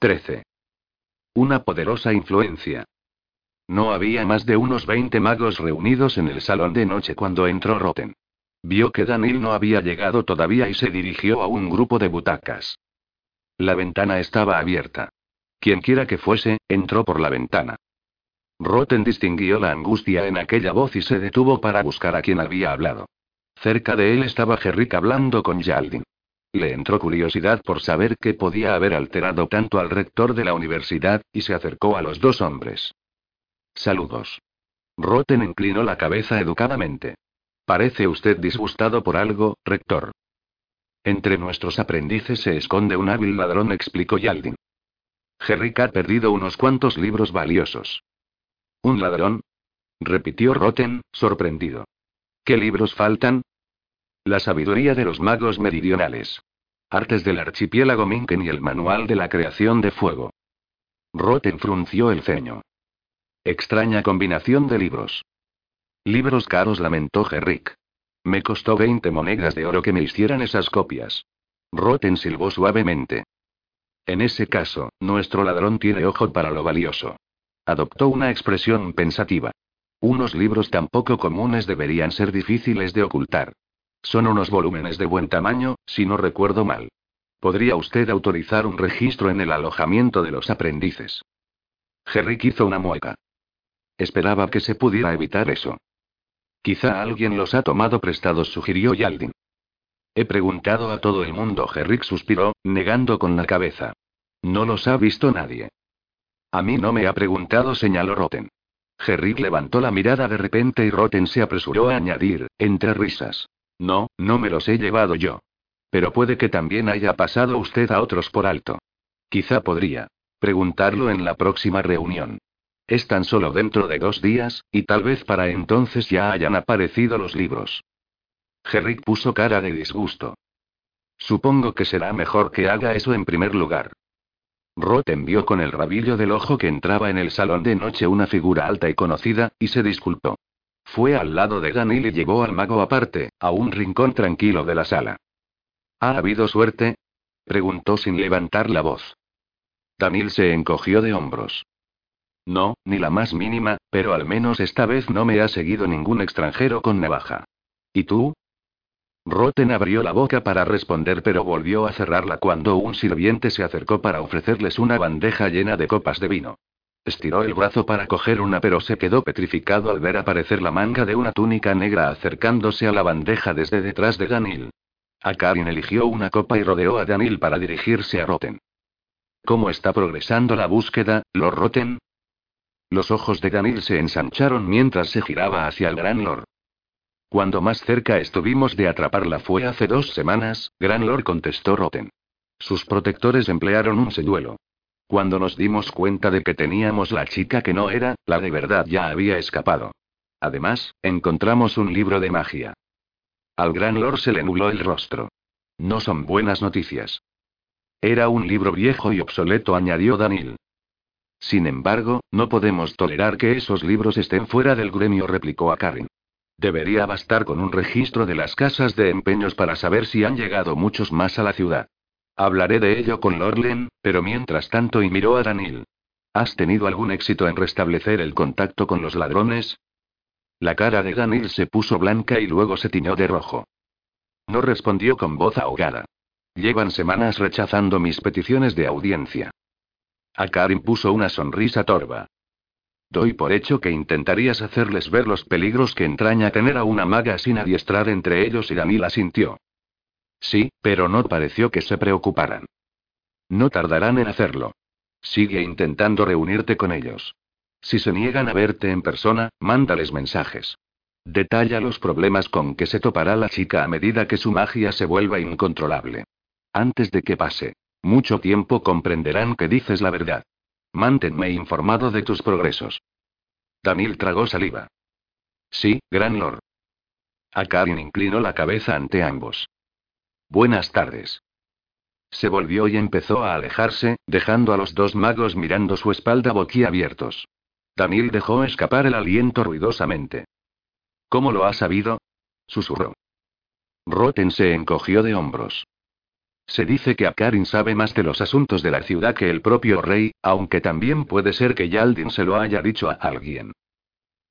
13. Una poderosa influencia. No había más de unos 20 magos reunidos en el salón de noche cuando entró Roten. Vio que Daniel no había llegado todavía y se dirigió a un grupo de butacas. La ventana estaba abierta. Quienquiera que fuese, entró por la ventana. Roten distinguió la angustia en aquella voz y se detuvo para buscar a quien había hablado. Cerca de él estaba Herrick hablando con Yaldin. Le entró curiosidad por saber qué podía haber alterado tanto al rector de la universidad, y se acercó a los dos hombres. Saludos. Roten inclinó la cabeza educadamente. Parece usted disgustado por algo, rector. Entre nuestros aprendices se esconde un hábil ladrón, explicó Yaldin. Herrick ha perdido unos cuantos libros valiosos. ¿Un ladrón? repitió Roten, sorprendido. ¿Qué libros faltan? La sabiduría de los magos meridionales. Artes del archipiélago Minken y el manual de la creación de fuego. Roten frunció el ceño. Extraña combinación de libros. Libros caros, lamentó Herrick. Me costó 20 monedas de oro que me hicieran esas copias. Roten silbó suavemente. En ese caso, nuestro ladrón tiene ojo para lo valioso. Adoptó una expresión pensativa. Unos libros tan poco comunes deberían ser difíciles de ocultar. Son unos volúmenes de buen tamaño, si no recuerdo mal. ¿Podría usted autorizar un registro en el alojamiento de los aprendices? Herrick hizo una mueca. Esperaba que se pudiera evitar eso. Quizá alguien los ha tomado prestados, sugirió Yaldin. He preguntado a todo el mundo. Herrick suspiró, negando con la cabeza. No los ha visto nadie. A mí no me ha preguntado, señaló Roten. Herrick levantó la mirada de repente y Roten se apresuró a añadir, entre risas. No, no me los he llevado yo. Pero puede que también haya pasado usted a otros por alto. Quizá podría preguntarlo en la próxima reunión. Es tan solo dentro de dos días, y tal vez para entonces ya hayan aparecido los libros. Herrick puso cara de disgusto. Supongo que será mejor que haga eso en primer lugar. Roten vio con el rabillo del ojo que entraba en el salón de noche una figura alta y conocida, y se disculpó. Fue al lado de Daniel y llevó al mago aparte, a un rincón tranquilo de la sala. ¿Ha habido suerte? preguntó sin levantar la voz. Daniel se encogió de hombros. No, ni la más mínima, pero al menos esta vez no me ha seguido ningún extranjero con navaja. ¿Y tú? Roten abrió la boca para responder pero volvió a cerrarla cuando un sirviente se acercó para ofrecerles una bandeja llena de copas de vino. Estiró el brazo para coger una pero se quedó petrificado al ver aparecer la manga de una túnica negra acercándose a la bandeja desde detrás de Daniel. Akarin eligió una copa y rodeó a Daniel para dirigirse a Roten. ¿Cómo está progresando la búsqueda, Lord Roten? Los ojos de Daniel se ensancharon mientras se giraba hacia el Gran Lord. Cuando más cerca estuvimos de atraparla fue hace dos semanas, Gran Lord contestó Roten. Sus protectores emplearon un señuelo. Cuando nos dimos cuenta de que teníamos la chica que no era, la de verdad ya había escapado. Además, encontramos un libro de magia. Al Gran Lord se le nubló el rostro. No son buenas noticias. Era un libro viejo y obsoleto, añadió Daniel. Sin embargo, no podemos tolerar que esos libros estén fuera del gremio, replicó a Karin. Debería bastar con un registro de las casas de empeños para saber si han llegado muchos más a la ciudad. Hablaré de ello con Lorlen, pero mientras tanto y miró a Daniel. ¿Has tenido algún éxito en restablecer el contacto con los ladrones? La cara de Daniel se puso blanca y luego se tiñó de rojo. No respondió con voz ahogada. Llevan semanas rechazando mis peticiones de audiencia. A Karin puso una sonrisa torva. Doy por hecho que intentarías hacerles ver los peligros que entraña tener a una maga sin adiestrar entre ellos y Daniel asintió. Sí, pero no pareció que se preocuparan. No tardarán en hacerlo. Sigue intentando reunirte con ellos. Si se niegan a verte en persona, mándales mensajes. Detalla los problemas con que se topará la chica a medida que su magia se vuelva incontrolable. Antes de que pase. mucho tiempo comprenderán que dices la verdad. Manténme informado de tus progresos. Daniel tragó saliva. Sí, gran lord. Akarin inclinó la cabeza ante ambos. Buenas tardes. Se volvió y empezó a alejarse, dejando a los dos magos mirando su espalda boquiabiertos. Daniel dejó escapar el aliento ruidosamente. ¿Cómo lo ha sabido? susurró. Roten se encogió de hombros. Se dice que Akarin sabe más de los asuntos de la ciudad que el propio rey, aunque también puede ser que Yaldin se lo haya dicho a alguien.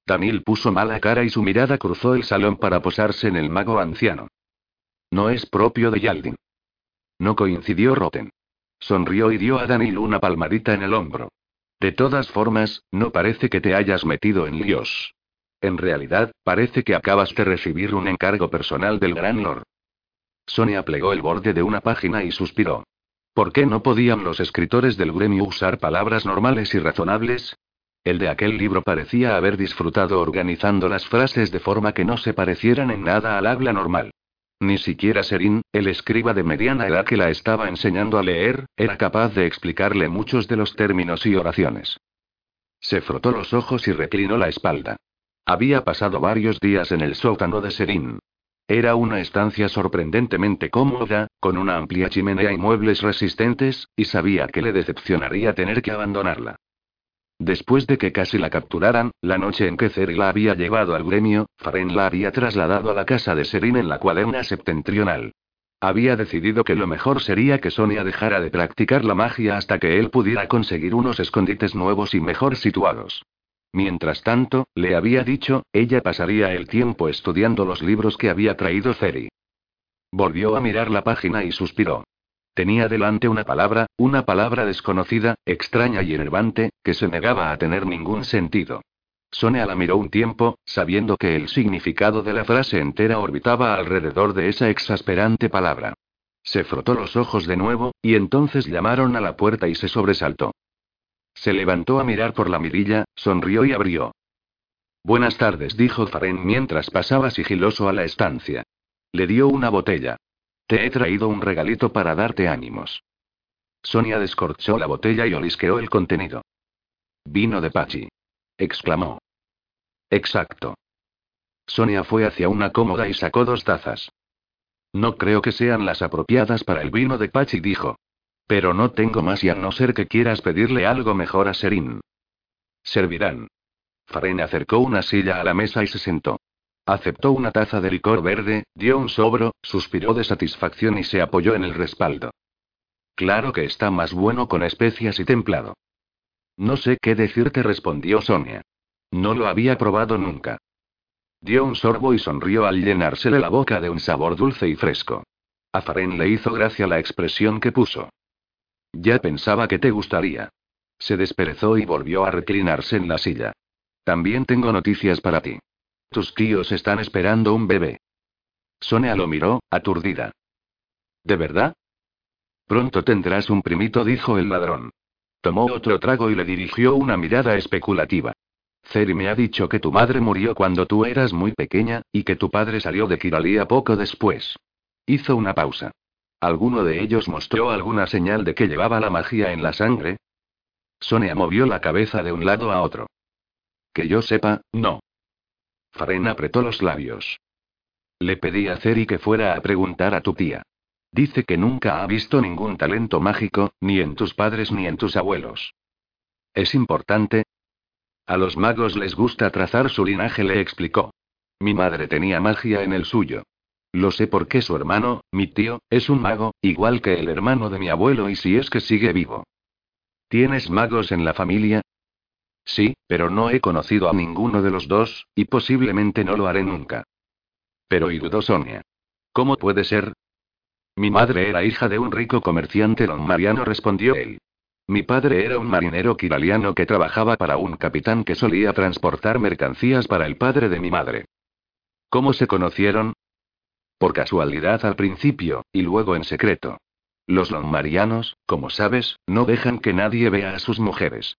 Daniel puso mala cara y su mirada cruzó el salón para posarse en el mago anciano. No es propio de Yaldin. No coincidió Roten. Sonrió y dio a Daniel una palmadita en el hombro. De todas formas, no parece que te hayas metido en líos. En realidad, parece que acabas de recibir un encargo personal del Gran Lord. Sonia plegó el borde de una página y suspiró. ¿Por qué no podían los escritores del gremio usar palabras normales y razonables? El de aquel libro parecía haber disfrutado organizando las frases de forma que no se parecieran en nada al habla normal. Ni siquiera Serín, el escriba de mediana edad que la estaba enseñando a leer, era capaz de explicarle muchos de los términos y oraciones. Se frotó los ojos y reclinó la espalda. Había pasado varios días en el sótano de Serín. Era una estancia sorprendentemente cómoda, con una amplia chimenea y muebles resistentes, y sabía que le decepcionaría tener que abandonarla. Después de que casi la capturaran, la noche en que Ceri la había llevado al gremio, Faren la había trasladado a la casa de Serín en la cuaderna septentrional. Había decidido que lo mejor sería que Sonia dejara de practicar la magia hasta que él pudiera conseguir unos escondites nuevos y mejor situados. Mientras tanto, le había dicho, ella pasaría el tiempo estudiando los libros que había traído Ceri. Volvió a mirar la página y suspiró. Tenía delante una palabra, una palabra desconocida, extraña y enervante, que se negaba a tener ningún sentido. Sonia la miró un tiempo, sabiendo que el significado de la frase entera orbitaba alrededor de esa exasperante palabra. Se frotó los ojos de nuevo, y entonces llamaron a la puerta y se sobresaltó. Se levantó a mirar por la mirilla, sonrió y abrió. Buenas tardes, dijo Faren mientras pasaba sigiloso a la estancia. Le dio una botella. Te he traído un regalito para darte ánimos. Sonia descorchó la botella y olisqueó el contenido. Vino de Pachi. exclamó. Exacto. Sonia fue hacia una cómoda y sacó dos tazas. No creo que sean las apropiadas para el vino de Pachi, dijo. Pero no tengo más y a no ser que quieras pedirle algo mejor a Serín. Servirán. Faren acercó una silla a la mesa y se sentó. Aceptó una taza de licor verde, dio un sobro, suspiró de satisfacción y se apoyó en el respaldo. Claro que está más bueno con especias y templado. No sé qué decirte, respondió Sonia. No lo había probado nunca. Dio un sorbo y sonrió al llenársele la boca de un sabor dulce y fresco. A Faren le hizo gracia la expresión que puso. Ya pensaba que te gustaría. Se desperezó y volvió a reclinarse en la silla. También tengo noticias para ti. Tus tíos están esperando un bebé. Sonia lo miró, aturdida. ¿De verdad? Pronto tendrás un primito, dijo el ladrón. Tomó otro trago y le dirigió una mirada especulativa. Ceri me ha dicho que tu madre murió cuando tú eras muy pequeña, y que tu padre salió de Kiralia poco después. Hizo una pausa. ¿Alguno de ellos mostró alguna señal de que llevaba la magia en la sangre? Sonia movió la cabeza de un lado a otro. Que yo sepa, no. Faren apretó los labios. Le pedí a Ceri que fuera a preguntar a tu tía. Dice que nunca ha visto ningún talento mágico, ni en tus padres ni en tus abuelos. ¿Es importante? A los magos les gusta trazar su linaje, le explicó. Mi madre tenía magia en el suyo. Lo sé porque su hermano, mi tío, es un mago, igual que el hermano de mi abuelo y si es que sigue vivo. ¿Tienes magos en la familia? Sí, pero no he conocido a ninguno de los dos, y posiblemente no lo haré nunca. Pero y dudó Sonia. ¿Cómo puede ser? Mi madre era hija de un rico comerciante Mariano, respondió él. Mi padre era un marinero kiraliano que trabajaba para un capitán que solía transportar mercancías para el padre de mi madre. ¿Cómo se conocieron? Por casualidad al principio, y luego en secreto. Los lonmarianos, como sabes, no dejan que nadie vea a sus mujeres.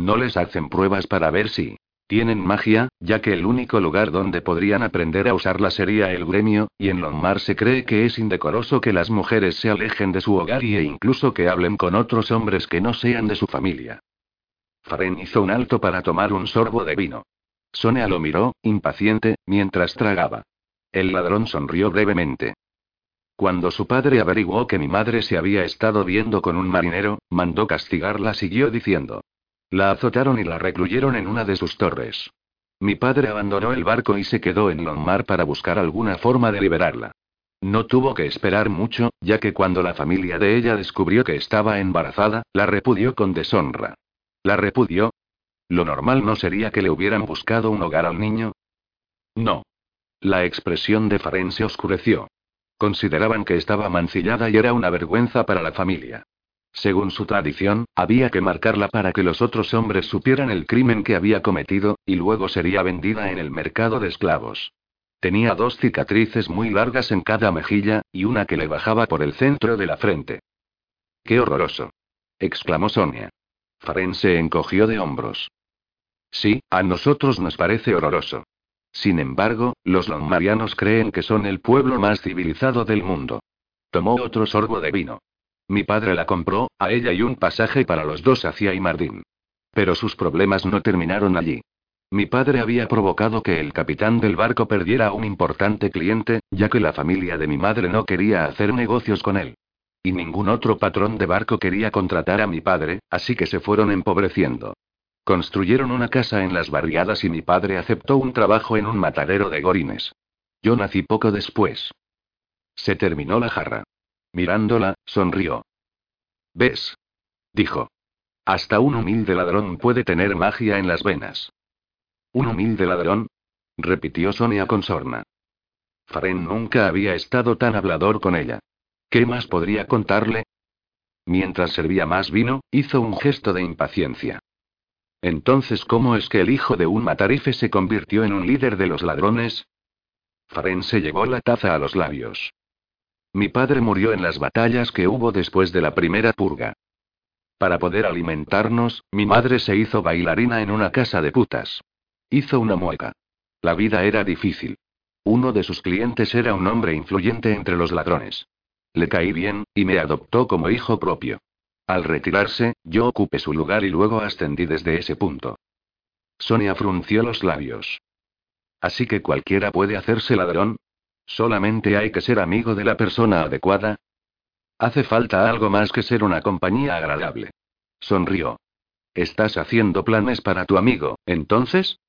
No les hacen pruebas para ver si Tienen magia, ya que el único lugar donde podrían aprender a usarla sería el gremio, y en Lonmar se cree que es indecoroso que las mujeres se alejen de su hogar y e incluso que hablen con otros hombres que no sean de su familia. Faren hizo un alto para tomar un sorbo de vino. Sonia lo miró, impaciente, mientras tragaba. El ladrón sonrió brevemente. Cuando su padre averiguó que mi madre se había estado viendo con un marinero, mandó castigarla, siguió diciendo. La azotaron y la recluyeron en una de sus torres. Mi padre abandonó el barco y se quedó en Longmar para buscar alguna forma de liberarla. No tuvo que esperar mucho, ya que cuando la familia de ella descubrió que estaba embarazada, la repudió con deshonra. ¿La repudió? ¿Lo normal no sería que le hubieran buscado un hogar al niño? No. La expresión de Faren se oscureció. Consideraban que estaba mancillada y era una vergüenza para la familia. Según su tradición, había que marcarla para que los otros hombres supieran el crimen que había cometido, y luego sería vendida en el mercado de esclavos. Tenía dos cicatrices muy largas en cada mejilla, y una que le bajaba por el centro de la frente. ¡Qué horroroso! exclamó Sonia. Faren se encogió de hombros. Sí, a nosotros nos parece horroroso. Sin embargo, los longmarianos creen que son el pueblo más civilizado del mundo. Tomó otro sorbo de vino. Mi padre la compró, a ella y un pasaje para los dos hacia Imardín. Pero sus problemas no terminaron allí. Mi padre había provocado que el capitán del barco perdiera a un importante cliente, ya que la familia de mi madre no quería hacer negocios con él. Y ningún otro patrón de barco quería contratar a mi padre, así que se fueron empobreciendo. Construyeron una casa en las barriadas y mi padre aceptó un trabajo en un matadero de gorines. Yo nací poco después. Se terminó la jarra. Mirándola, sonrió. ¿Ves? dijo. Hasta un humilde ladrón puede tener magia en las venas. ¿Un humilde ladrón? repitió Sonia con sorna. Faren nunca había estado tan hablador con ella. ¿Qué más podría contarle? Mientras servía más vino, hizo un gesto de impaciencia. Entonces, ¿cómo es que el hijo de un matarife se convirtió en un líder de los ladrones? Faren se llevó la taza a los labios. Mi padre murió en las batallas que hubo después de la primera purga. Para poder alimentarnos, mi madre se hizo bailarina en una casa de putas. Hizo una mueca. La vida era difícil. Uno de sus clientes era un hombre influyente entre los ladrones. Le caí bien, y me adoptó como hijo propio. Al retirarse, yo ocupé su lugar y luego ascendí desde ese punto. Sonia frunció los labios. Así que cualquiera puede hacerse ladrón, Solamente hay que ser amigo de la persona adecuada. Hace falta algo más que ser una compañía agradable. Sonrió. Estás haciendo planes para tu amigo, entonces?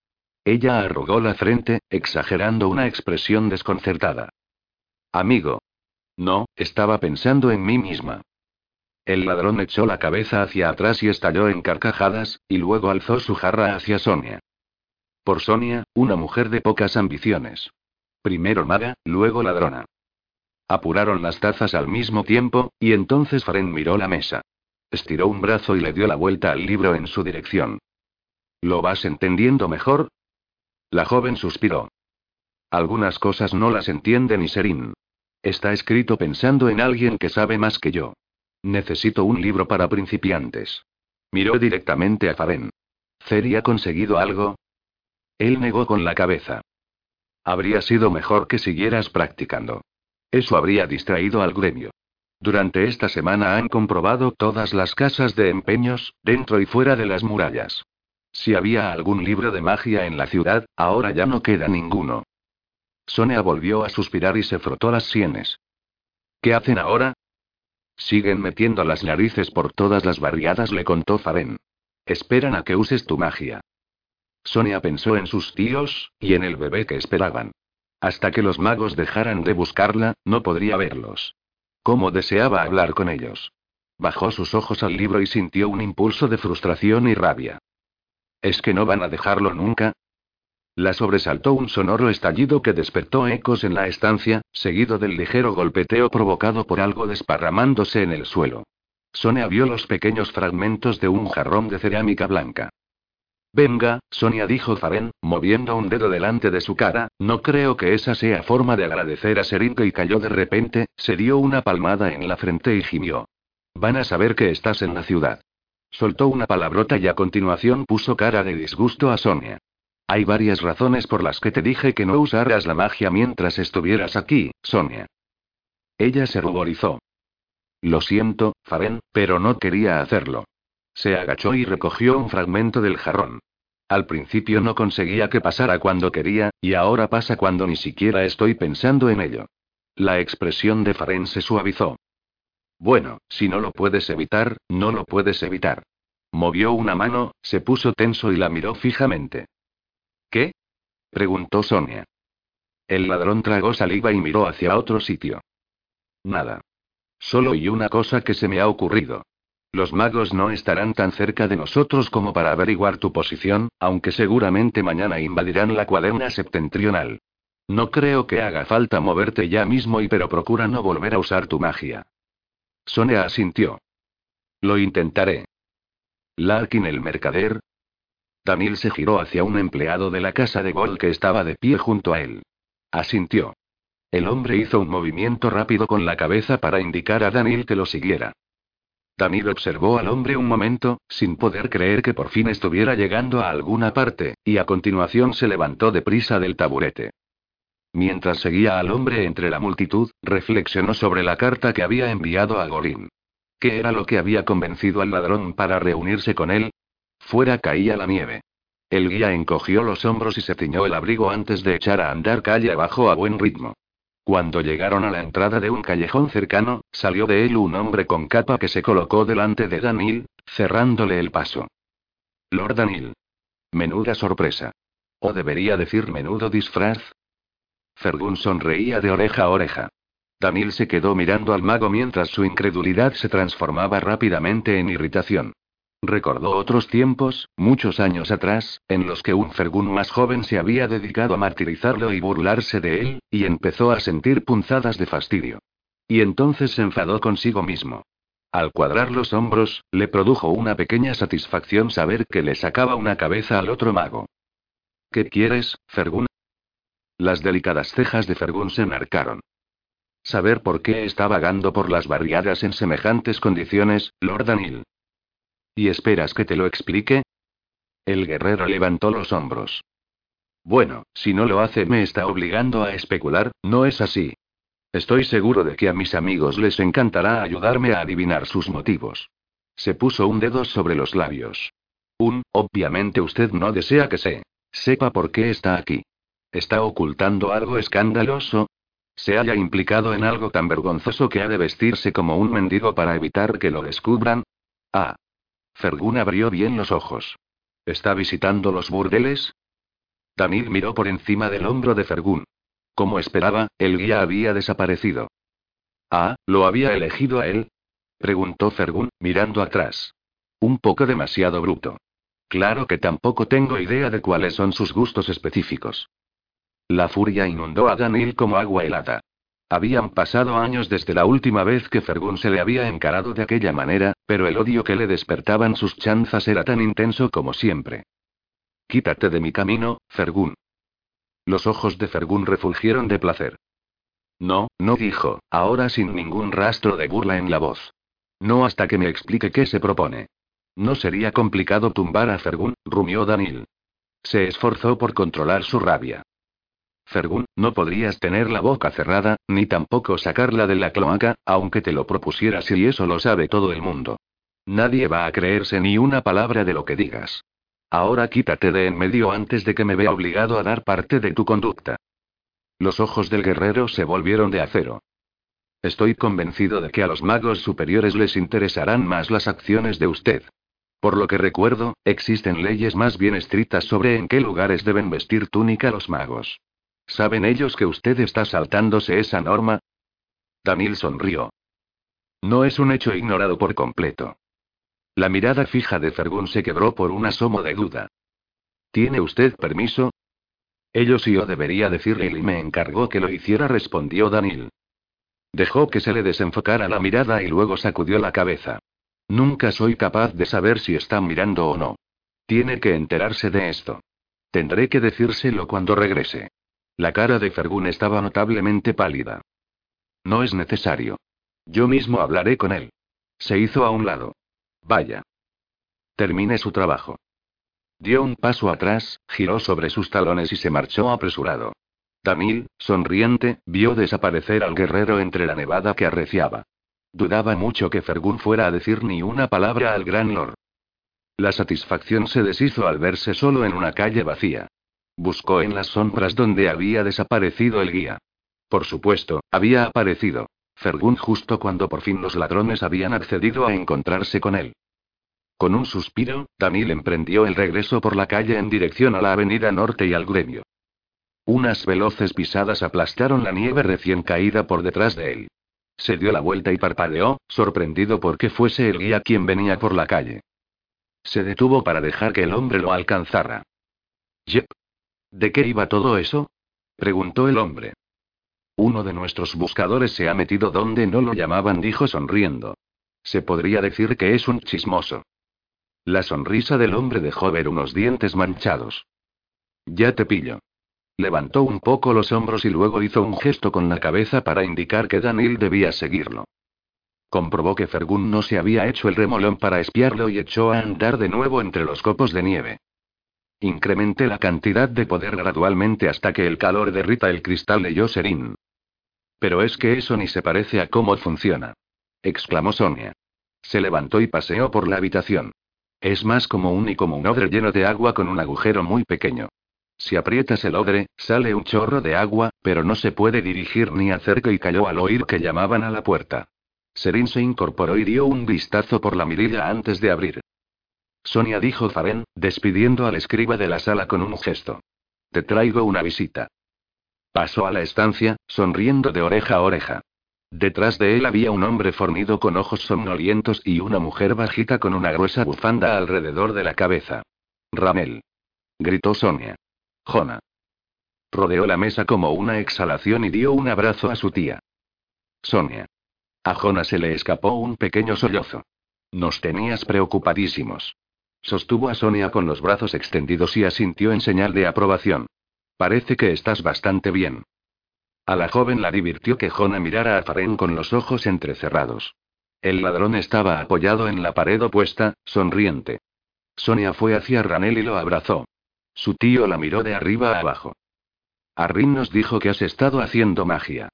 Ella arrugó la frente, exagerando una expresión desconcertada. Amigo. No, estaba pensando en mí misma. El ladrón echó la cabeza hacia atrás y estalló en carcajadas, y luego alzó su jarra hacia Sonia. Por Sonia, una mujer de pocas ambiciones. Primero maga, luego ladrona. Apuraron las tazas al mismo tiempo, y entonces Faren miró la mesa. Estiró un brazo y le dio la vuelta al libro en su dirección. ¿Lo vas entendiendo mejor? La joven suspiró. Algunas cosas no las entiende ni Serin. Está escrito pensando en alguien que sabe más que yo. Necesito un libro para principiantes. Miró directamente a Faren. ¿Ceri ha conseguido algo? Él negó con la cabeza. Habría sido mejor que siguieras practicando. Eso habría distraído al gremio. Durante esta semana han comprobado todas las casas de empeños, dentro y fuera de las murallas. Si había algún libro de magia en la ciudad, ahora ya no queda ninguno. Sonia volvió a suspirar y se frotó las sienes. ¿Qué hacen ahora? Siguen metiendo las narices por todas las barriadas, le contó Faren. Esperan a que uses tu magia. Sonia pensó en sus tíos, y en el bebé que esperaban. Hasta que los magos dejaran de buscarla, no podría verlos. ¿Cómo deseaba hablar con ellos? Bajó sus ojos al libro y sintió un impulso de frustración y rabia. ¿Es que no van a dejarlo nunca? La sobresaltó un sonoro estallido que despertó ecos en la estancia, seguido del ligero golpeteo provocado por algo desparramándose en el suelo. Sonia vio los pequeños fragmentos de un jarrón de cerámica blanca. Venga, Sonia dijo Faren, moviendo un dedo delante de su cara, no creo que esa sea forma de agradecer a Serinko y cayó de repente, se dio una palmada en la frente y gimió. Van a saber que estás en la ciudad. Soltó una palabrota y a continuación puso cara de disgusto a Sonia. Hay varias razones por las que te dije que no usaras la magia mientras estuvieras aquí, Sonia. Ella se ruborizó. Lo siento, Faren, pero no quería hacerlo. Se agachó y recogió un fragmento del jarrón. Al principio no conseguía que pasara cuando quería, y ahora pasa cuando ni siquiera estoy pensando en ello. La expresión de Faren se suavizó. Bueno, si no lo puedes evitar, no lo puedes evitar. Movió una mano, se puso tenso y la miró fijamente. ¿Qué? preguntó Sonia. El ladrón tragó saliva y miró hacia otro sitio. Nada. Solo y una cosa que se me ha ocurrido. Los magos no estarán tan cerca de nosotros como para averiguar tu posición, aunque seguramente mañana invadirán la cuaderna septentrional. No creo que haga falta moverte ya mismo y pero procura no volver a usar tu magia. Sonia asintió. Lo intentaré. Larkin el mercader. Daniel se giró hacia un empleado de la casa de Gol que estaba de pie junto a él. Asintió. El hombre hizo un movimiento rápido con la cabeza para indicar a Daniel que lo siguiera. Daniel observó al hombre un momento, sin poder creer que por fin estuviera llegando a alguna parte, y a continuación se levantó deprisa del taburete. Mientras seguía al hombre entre la multitud, reflexionó sobre la carta que había enviado a Gorin. ¿Qué era lo que había convencido al ladrón para reunirse con él? Fuera caía la nieve. El guía encogió los hombros y se ciñó el abrigo antes de echar a andar calle abajo a buen ritmo. Cuando llegaron a la entrada de un callejón cercano, salió de él un hombre con capa que se colocó delante de Danil, cerrándole el paso. Lord Danil. Menuda sorpresa. O debería decir menudo disfraz. Fergun sonreía de oreja a oreja. Danil se quedó mirando al mago mientras su incredulidad se transformaba rápidamente en irritación. Recordó otros tiempos, muchos años atrás, en los que un Fergun más joven se había dedicado a martirizarlo y burlarse de él, y empezó a sentir punzadas de fastidio. Y entonces se enfadó consigo mismo. Al cuadrar los hombros, le produjo una pequeña satisfacción saber que le sacaba una cabeza al otro mago. ¿Qué quieres, Fergun? Las delicadas cejas de Fergun se marcaron. Saber por qué está vagando por las barriadas en semejantes condiciones, Lord Anil. ¿Y esperas que te lo explique? El guerrero levantó los hombros. Bueno, si no lo hace me está obligando a especular, ¿no es así? Estoy seguro de que a mis amigos les encantará ayudarme a adivinar sus motivos. Se puso un dedo sobre los labios. Un, obviamente usted no desea que se sepa por qué está aquí. ¿Está ocultando algo escandaloso? ¿Se haya implicado en algo tan vergonzoso que ha de vestirse como un mendigo para evitar que lo descubran? Ah, Fergun abrió bien los ojos. ¿Está visitando los burdeles? Danil miró por encima del hombro de Fergun. Como esperaba, el guía había desaparecido. Ah, ¿lo había elegido a él? preguntó Fergun, mirando atrás. Un poco demasiado bruto. Claro que tampoco tengo idea de cuáles son sus gustos específicos. La furia inundó a Danil como agua helada. Habían pasado años desde la última vez que Fergun se le había encarado de aquella manera, pero el odio que le despertaban sus chanzas era tan intenso como siempre. Quítate de mi camino, Fergun. Los ojos de Fergun refulgieron de placer. No, no dijo, ahora sin ningún rastro de burla en la voz. No hasta que me explique qué se propone. No sería complicado tumbar a Fergun, rumió Danil. Se esforzó por controlar su rabia. Fergun, no podrías tener la boca cerrada, ni tampoco sacarla de la cloaca, aunque te lo propusieras y eso lo sabe todo el mundo. Nadie va a creerse ni una palabra de lo que digas. Ahora quítate de en medio antes de que me vea obligado a dar parte de tu conducta. Los ojos del guerrero se volvieron de acero. Estoy convencido de que a los magos superiores les interesarán más las acciones de usted. Por lo que recuerdo, existen leyes más bien estrictas sobre en qué lugares deben vestir túnica los magos. ¿Saben ellos que usted está saltándose esa norma? Danil sonrió. No es un hecho ignorado por completo. La mirada fija de Fergun se quebró por un asomo de duda. ¿Tiene usted permiso? Ellos y yo debería decirle y me encargó que lo hiciera, respondió Danil. Dejó que se le desenfocara la mirada y luego sacudió la cabeza. Nunca soy capaz de saber si está mirando o no. Tiene que enterarse de esto. Tendré que decírselo cuando regrese. La cara de Fergun estaba notablemente pálida. No es necesario. Yo mismo hablaré con él. Se hizo a un lado. Vaya. Termine su trabajo. Dio un paso atrás, giró sobre sus talones y se marchó apresurado. Tamil, sonriente, vio desaparecer al guerrero entre la nevada que arreciaba. Dudaba mucho que Fergun fuera a decir ni una palabra al gran lord. La satisfacción se deshizo al verse solo en una calle vacía. Buscó en las sombras donde había desaparecido el guía. Por supuesto, había aparecido. Fergun justo cuando por fin los ladrones habían accedido a encontrarse con él. Con un suspiro, Tamil emprendió el regreso por la calle en dirección a la avenida norte y al gremio. Unas veloces pisadas aplastaron la nieve recién caída por detrás de él. Se dio la vuelta y parpadeó, sorprendido por que fuese el guía quien venía por la calle. Se detuvo para dejar que el hombre lo alcanzara. Yep. ¿De qué iba todo eso? preguntó el hombre. Uno de nuestros buscadores se ha metido donde no lo llamaban, dijo sonriendo. Se podría decir que es un chismoso. La sonrisa del hombre dejó ver unos dientes manchados. Ya te pillo. Levantó un poco los hombros y luego hizo un gesto con la cabeza para indicar que Daniel debía seguirlo. Comprobó que Fergun no se había hecho el remolón para espiarlo y echó a andar de nuevo entre los copos de nieve. Incrementé la cantidad de poder gradualmente hasta que el calor derrita el cristal de Joserin. Pero es que eso ni se parece a cómo funciona. exclamó Sonia. Se levantó y paseó por la habitación. Es más como un y como un odre lleno de agua con un agujero muy pequeño. Si aprietas el odre, sale un chorro de agua, pero no se puede dirigir ni acerca y cayó al oír que llamaban a la puerta. Serín se incorporó y dio un vistazo por la mirilla antes de abrir. Sonia dijo Faren, despidiendo al escriba de la sala con un gesto. Te traigo una visita. Pasó a la estancia, sonriendo de oreja a oreja. Detrás de él había un hombre fornido con ojos somnolientos y una mujer bajita con una gruesa bufanda alrededor de la cabeza. Ramel. Gritó Sonia. Jona. Rodeó la mesa como una exhalación y dio un abrazo a su tía. Sonia. A Jona se le escapó un pequeño sollozo. Nos tenías preocupadísimos. Sostuvo a Sonia con los brazos extendidos y asintió en señal de aprobación. Parece que estás bastante bien. A la joven la divirtió que Jona mirara a Faren con los ojos entrecerrados. El ladrón estaba apoyado en la pared opuesta, sonriente. Sonia fue hacia Ranel y lo abrazó. Su tío la miró de arriba a abajo. Arrin nos dijo que has estado haciendo magia.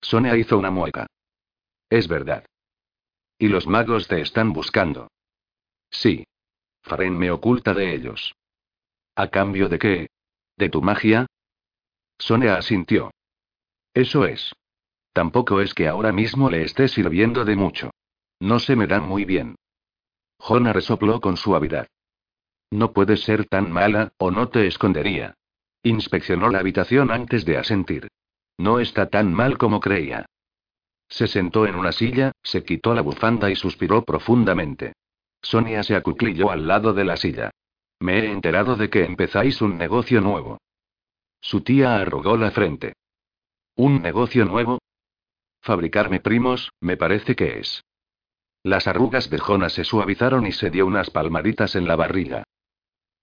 Sonia hizo una mueca. Es verdad. Y los magos te están buscando. Sí. Faren me oculta de ellos. ¿A cambio de qué? ¿De tu magia? Sonia asintió. Eso es. Tampoco es que ahora mismo le esté sirviendo de mucho. No se me dan muy bien. Jona resopló con suavidad. No puedes ser tan mala, o no te escondería. Inspeccionó la habitación antes de asentir. No está tan mal como creía. Se sentó en una silla, se quitó la bufanda y suspiró profundamente. Sonia se acuclilló al lado de la silla. Me he enterado de que empezáis un negocio nuevo. Su tía arrugó la frente. ¿Un negocio nuevo? Fabricarme primos, me parece que es. Las arrugas de Jonas se suavizaron y se dio unas palmaditas en la barriga.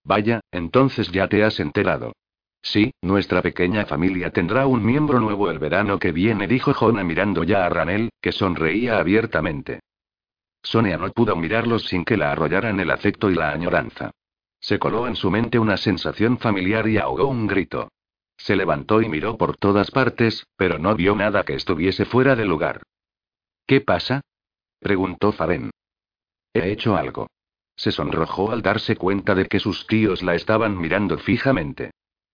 Vaya, entonces ya te has enterado. Sí, nuestra pequeña familia tendrá un miembro nuevo el verano que viene, dijo Jona mirando ya a Ranel, que sonreía abiertamente. Sonia no pudo mirarlos sin que la arrollaran el afecto y la añoranza. Se coló en su mente una sensación familiar y ahogó un grito. Se levantó y miró por todas partes, pero no vio nada que estuviese fuera de lugar. ¿Qué pasa? preguntó Faren. He hecho algo. Se sonrojó al darse cuenta de que sus tíos la estaban mirando fijamente.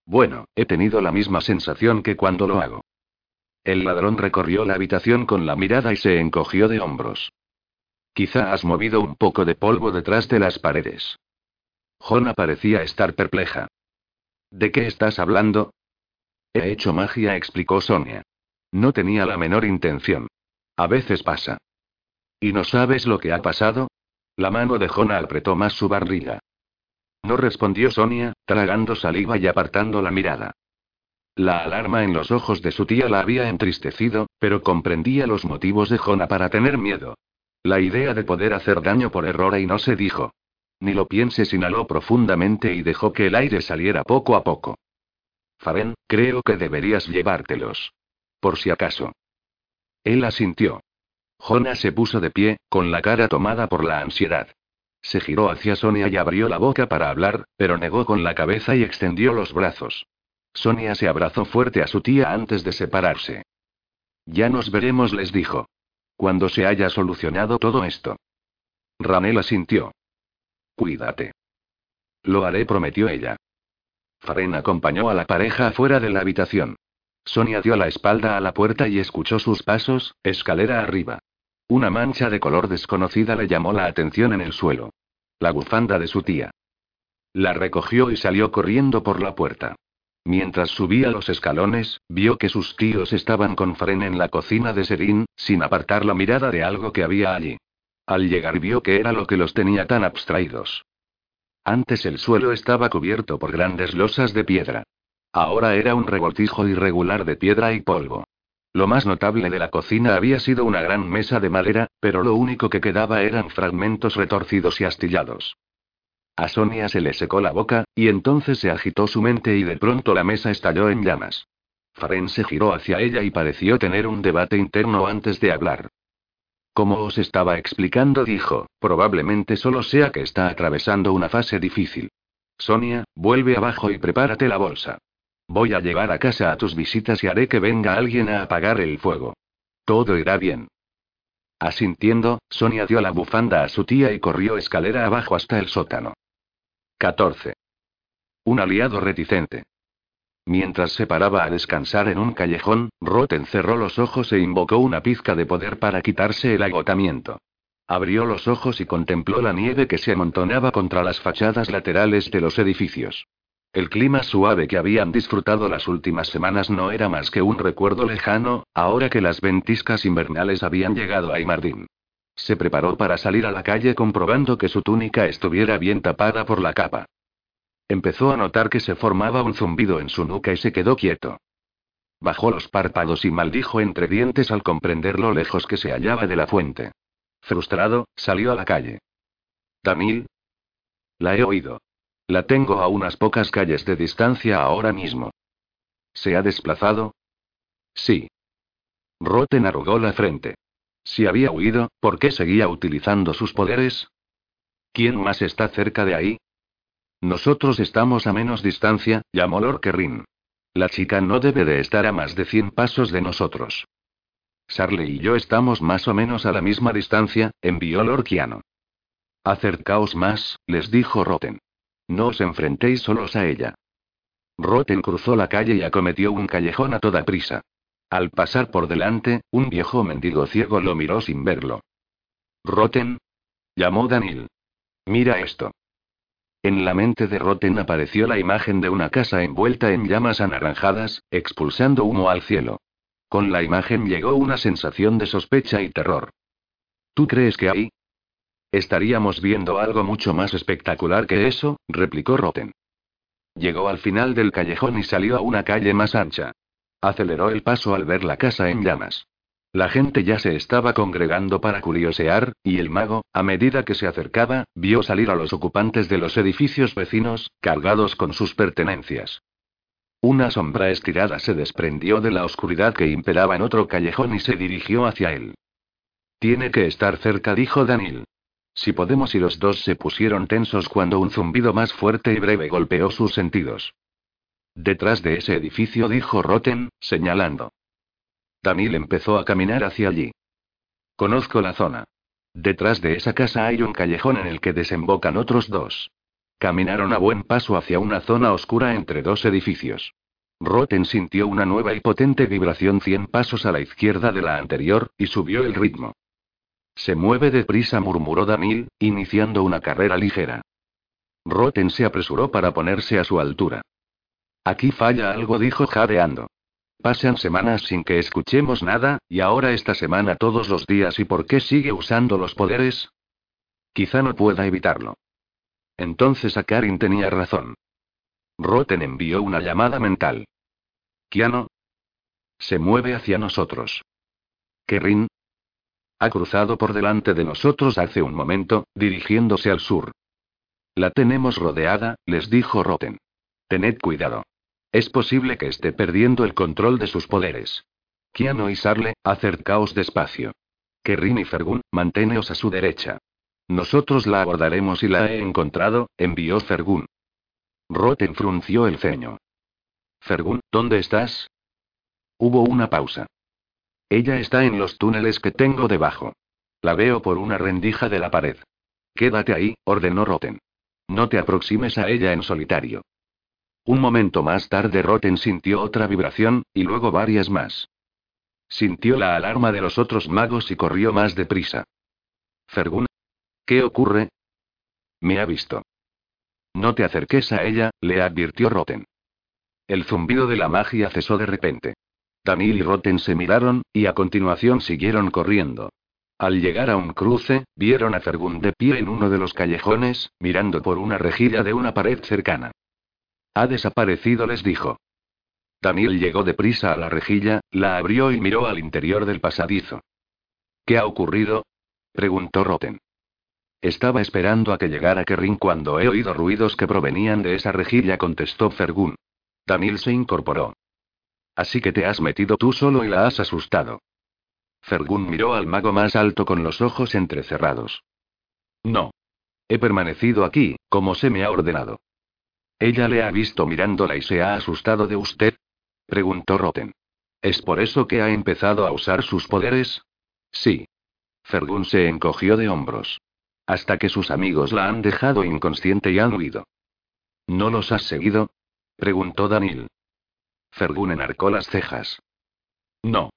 Bueno, he tenido la misma sensación que cuando lo hago. El ladrón recorrió la habitación con la mirada y se encogió de hombros. Quizá has movido un poco de polvo detrás de las paredes. Jona parecía estar perpleja. ¿De qué estás hablando? He hecho magia, explicó Sonia. No tenía la menor intención. A veces pasa. ¿Y no sabes lo que ha pasado? La mano de Jona apretó más su barriga. No respondió Sonia, tragando saliva y apartando la mirada. La alarma en los ojos de su tía la había entristecido, pero comprendía los motivos de Jona para tener miedo. La idea de poder hacer daño por error y no se dijo. Ni lo pienses, inhaló profundamente y dejó que el aire saliera poco a poco. Faren, creo que deberías llevártelos. Por si acaso. Él asintió. Jona se puso de pie, con la cara tomada por la ansiedad. Se giró hacia Sonia y abrió la boca para hablar, pero negó con la cabeza y extendió los brazos. Sonia se abrazó fuerte a su tía antes de separarse. Ya nos veremos, les dijo. Cuando se haya solucionado todo esto. Ranel asintió. Cuídate. Lo haré, prometió ella. Faren acompañó a la pareja afuera de la habitación. Sonia dio la espalda a la puerta y escuchó sus pasos, escalera arriba. Una mancha de color desconocida le llamó la atención en el suelo. La bufanda de su tía. La recogió y salió corriendo por la puerta. Mientras subía los escalones, vio que sus tíos estaban con Fren en la cocina de Serín, sin apartar la mirada de algo que había allí. Al llegar vio que era lo que los tenía tan abstraídos. Antes el suelo estaba cubierto por grandes losas de piedra. Ahora era un revoltijo irregular de piedra y polvo. Lo más notable de la cocina había sido una gran mesa de madera, pero lo único que quedaba eran fragmentos retorcidos y astillados. A Sonia se le secó la boca, y entonces se agitó su mente y de pronto la mesa estalló en llamas. Faren se giró hacia ella y pareció tener un debate interno antes de hablar. Como os estaba explicando, dijo, probablemente solo sea que está atravesando una fase difícil. Sonia, vuelve abajo y prepárate la bolsa. Voy a llevar a casa a tus visitas y haré que venga alguien a apagar el fuego. Todo irá bien. Asintiendo, Sonia dio la bufanda a su tía y corrió escalera abajo hasta el sótano. 14. Un aliado reticente. Mientras se paraba a descansar en un callejón, Roten cerró los ojos e invocó una pizca de poder para quitarse el agotamiento. Abrió los ojos y contempló la nieve que se amontonaba contra las fachadas laterales de los edificios. El clima suave que habían disfrutado las últimas semanas no era más que un recuerdo lejano, ahora que las ventiscas invernales habían llegado a Imardín. Se preparó para salir a la calle comprobando que su túnica estuviera bien tapada por la capa. Empezó a notar que se formaba un zumbido en su nuca y se quedó quieto. Bajó los párpados y maldijo entre dientes al comprender lo lejos que se hallaba de la fuente. Frustrado, salió a la calle. Tamil. La he oído. La tengo a unas pocas calles de distancia ahora mismo. ¿Se ha desplazado? Sí. Roten arrugó la frente. Si había huido, ¿por qué seguía utilizando sus poderes? ¿Quién más está cerca de ahí? Nosotros estamos a menos distancia, llamó Lord Kerrin. La chica no debe de estar a más de 100 pasos de nosotros. Sarley y yo estamos más o menos a la misma distancia, envió Lord Kiano. Acercaos más, les dijo Roten. No os enfrentéis solos a ella. Roten cruzó la calle y acometió un callejón a toda prisa. Al pasar por delante, un viejo mendigo ciego lo miró sin verlo. Roten. Llamó Daniel. Mira esto. En la mente de Roten apareció la imagen de una casa envuelta en llamas anaranjadas, expulsando humo al cielo. Con la imagen llegó una sensación de sospecha y terror. ¿Tú crees que hay? Estaríamos viendo algo mucho más espectacular que eso, replicó Roten. Llegó al final del callejón y salió a una calle más ancha. Aceleró el paso al ver la casa en llamas. La gente ya se estaba congregando para curiosear, y el mago, a medida que se acercaba, vio salir a los ocupantes de los edificios vecinos, cargados con sus pertenencias. Una sombra estirada se desprendió de la oscuridad que imperaba en otro callejón y se dirigió hacia él. Tiene que estar cerca, dijo Daniel. Si podemos y los dos se pusieron tensos cuando un zumbido más fuerte y breve golpeó sus sentidos. Detrás de ese edificio dijo Roten, señalando. Tamil empezó a caminar hacia allí. Conozco la zona. Detrás de esa casa hay un callejón en el que desembocan otros dos. Caminaron a buen paso hacia una zona oscura entre dos edificios. Roten sintió una nueva y potente vibración cien pasos a la izquierda de la anterior, y subió el ritmo. Se mueve deprisa, murmuró Danil, iniciando una carrera ligera. Roten se apresuró para ponerse a su altura. Aquí falla algo, dijo jadeando. Pasan semanas sin que escuchemos nada, y ahora esta semana todos los días. ¿Y por qué sigue usando los poderes? Quizá no pueda evitarlo. Entonces Akarin tenía razón. Roten envió una llamada mental. Kiano. Se mueve hacia nosotros. Kerrin. Ha cruzado por delante de nosotros hace un momento, dirigiéndose al sur. La tenemos rodeada, les dijo Roten. Tened cuidado. Es posible que esté perdiendo el control de sus poderes. Kiano y Sarle, acercaos despacio. Kerrin y Fergun, manténeos a su derecha. Nosotros la abordaremos y la he encontrado, envió Fergun. Roten frunció el ceño. Fergun, ¿dónde estás? Hubo una pausa. Ella está en los túneles que tengo debajo. La veo por una rendija de la pared. Quédate ahí, ordenó Roten. No te aproximes a ella en solitario. Un momento más tarde Roten sintió otra vibración, y luego varias más. Sintió la alarma de los otros magos y corrió más deprisa. Fergun. ¿Qué ocurre? Me ha visto. No te acerques a ella, le advirtió Roten. El zumbido de la magia cesó de repente. Daniel y Roten se miraron, y a continuación siguieron corriendo. Al llegar a un cruce, vieron a Fergun de pie en uno de los callejones, mirando por una rejilla de una pared cercana. Ha desaparecido, les dijo. Daniel llegó deprisa a la rejilla, la abrió y miró al interior del pasadizo. ¿Qué ha ocurrido? preguntó Roten. Estaba esperando a que llegara Kerrin cuando he oído ruidos que provenían de esa rejilla, contestó Fergun. Daniel se incorporó. Así que te has metido tú solo y la has asustado. Fergun miró al mago más alto con los ojos entrecerrados. No. He permanecido aquí, como se me ha ordenado. ¿Ella le ha visto mirándola y se ha asustado de usted? preguntó Roten. ¿Es por eso que ha empezado a usar sus poderes? Sí. Fergun se encogió de hombros. Hasta que sus amigos la han dejado inconsciente y han huido. ¿No los has seguido? preguntó Daniel. Fergun enarcó las cejas. No.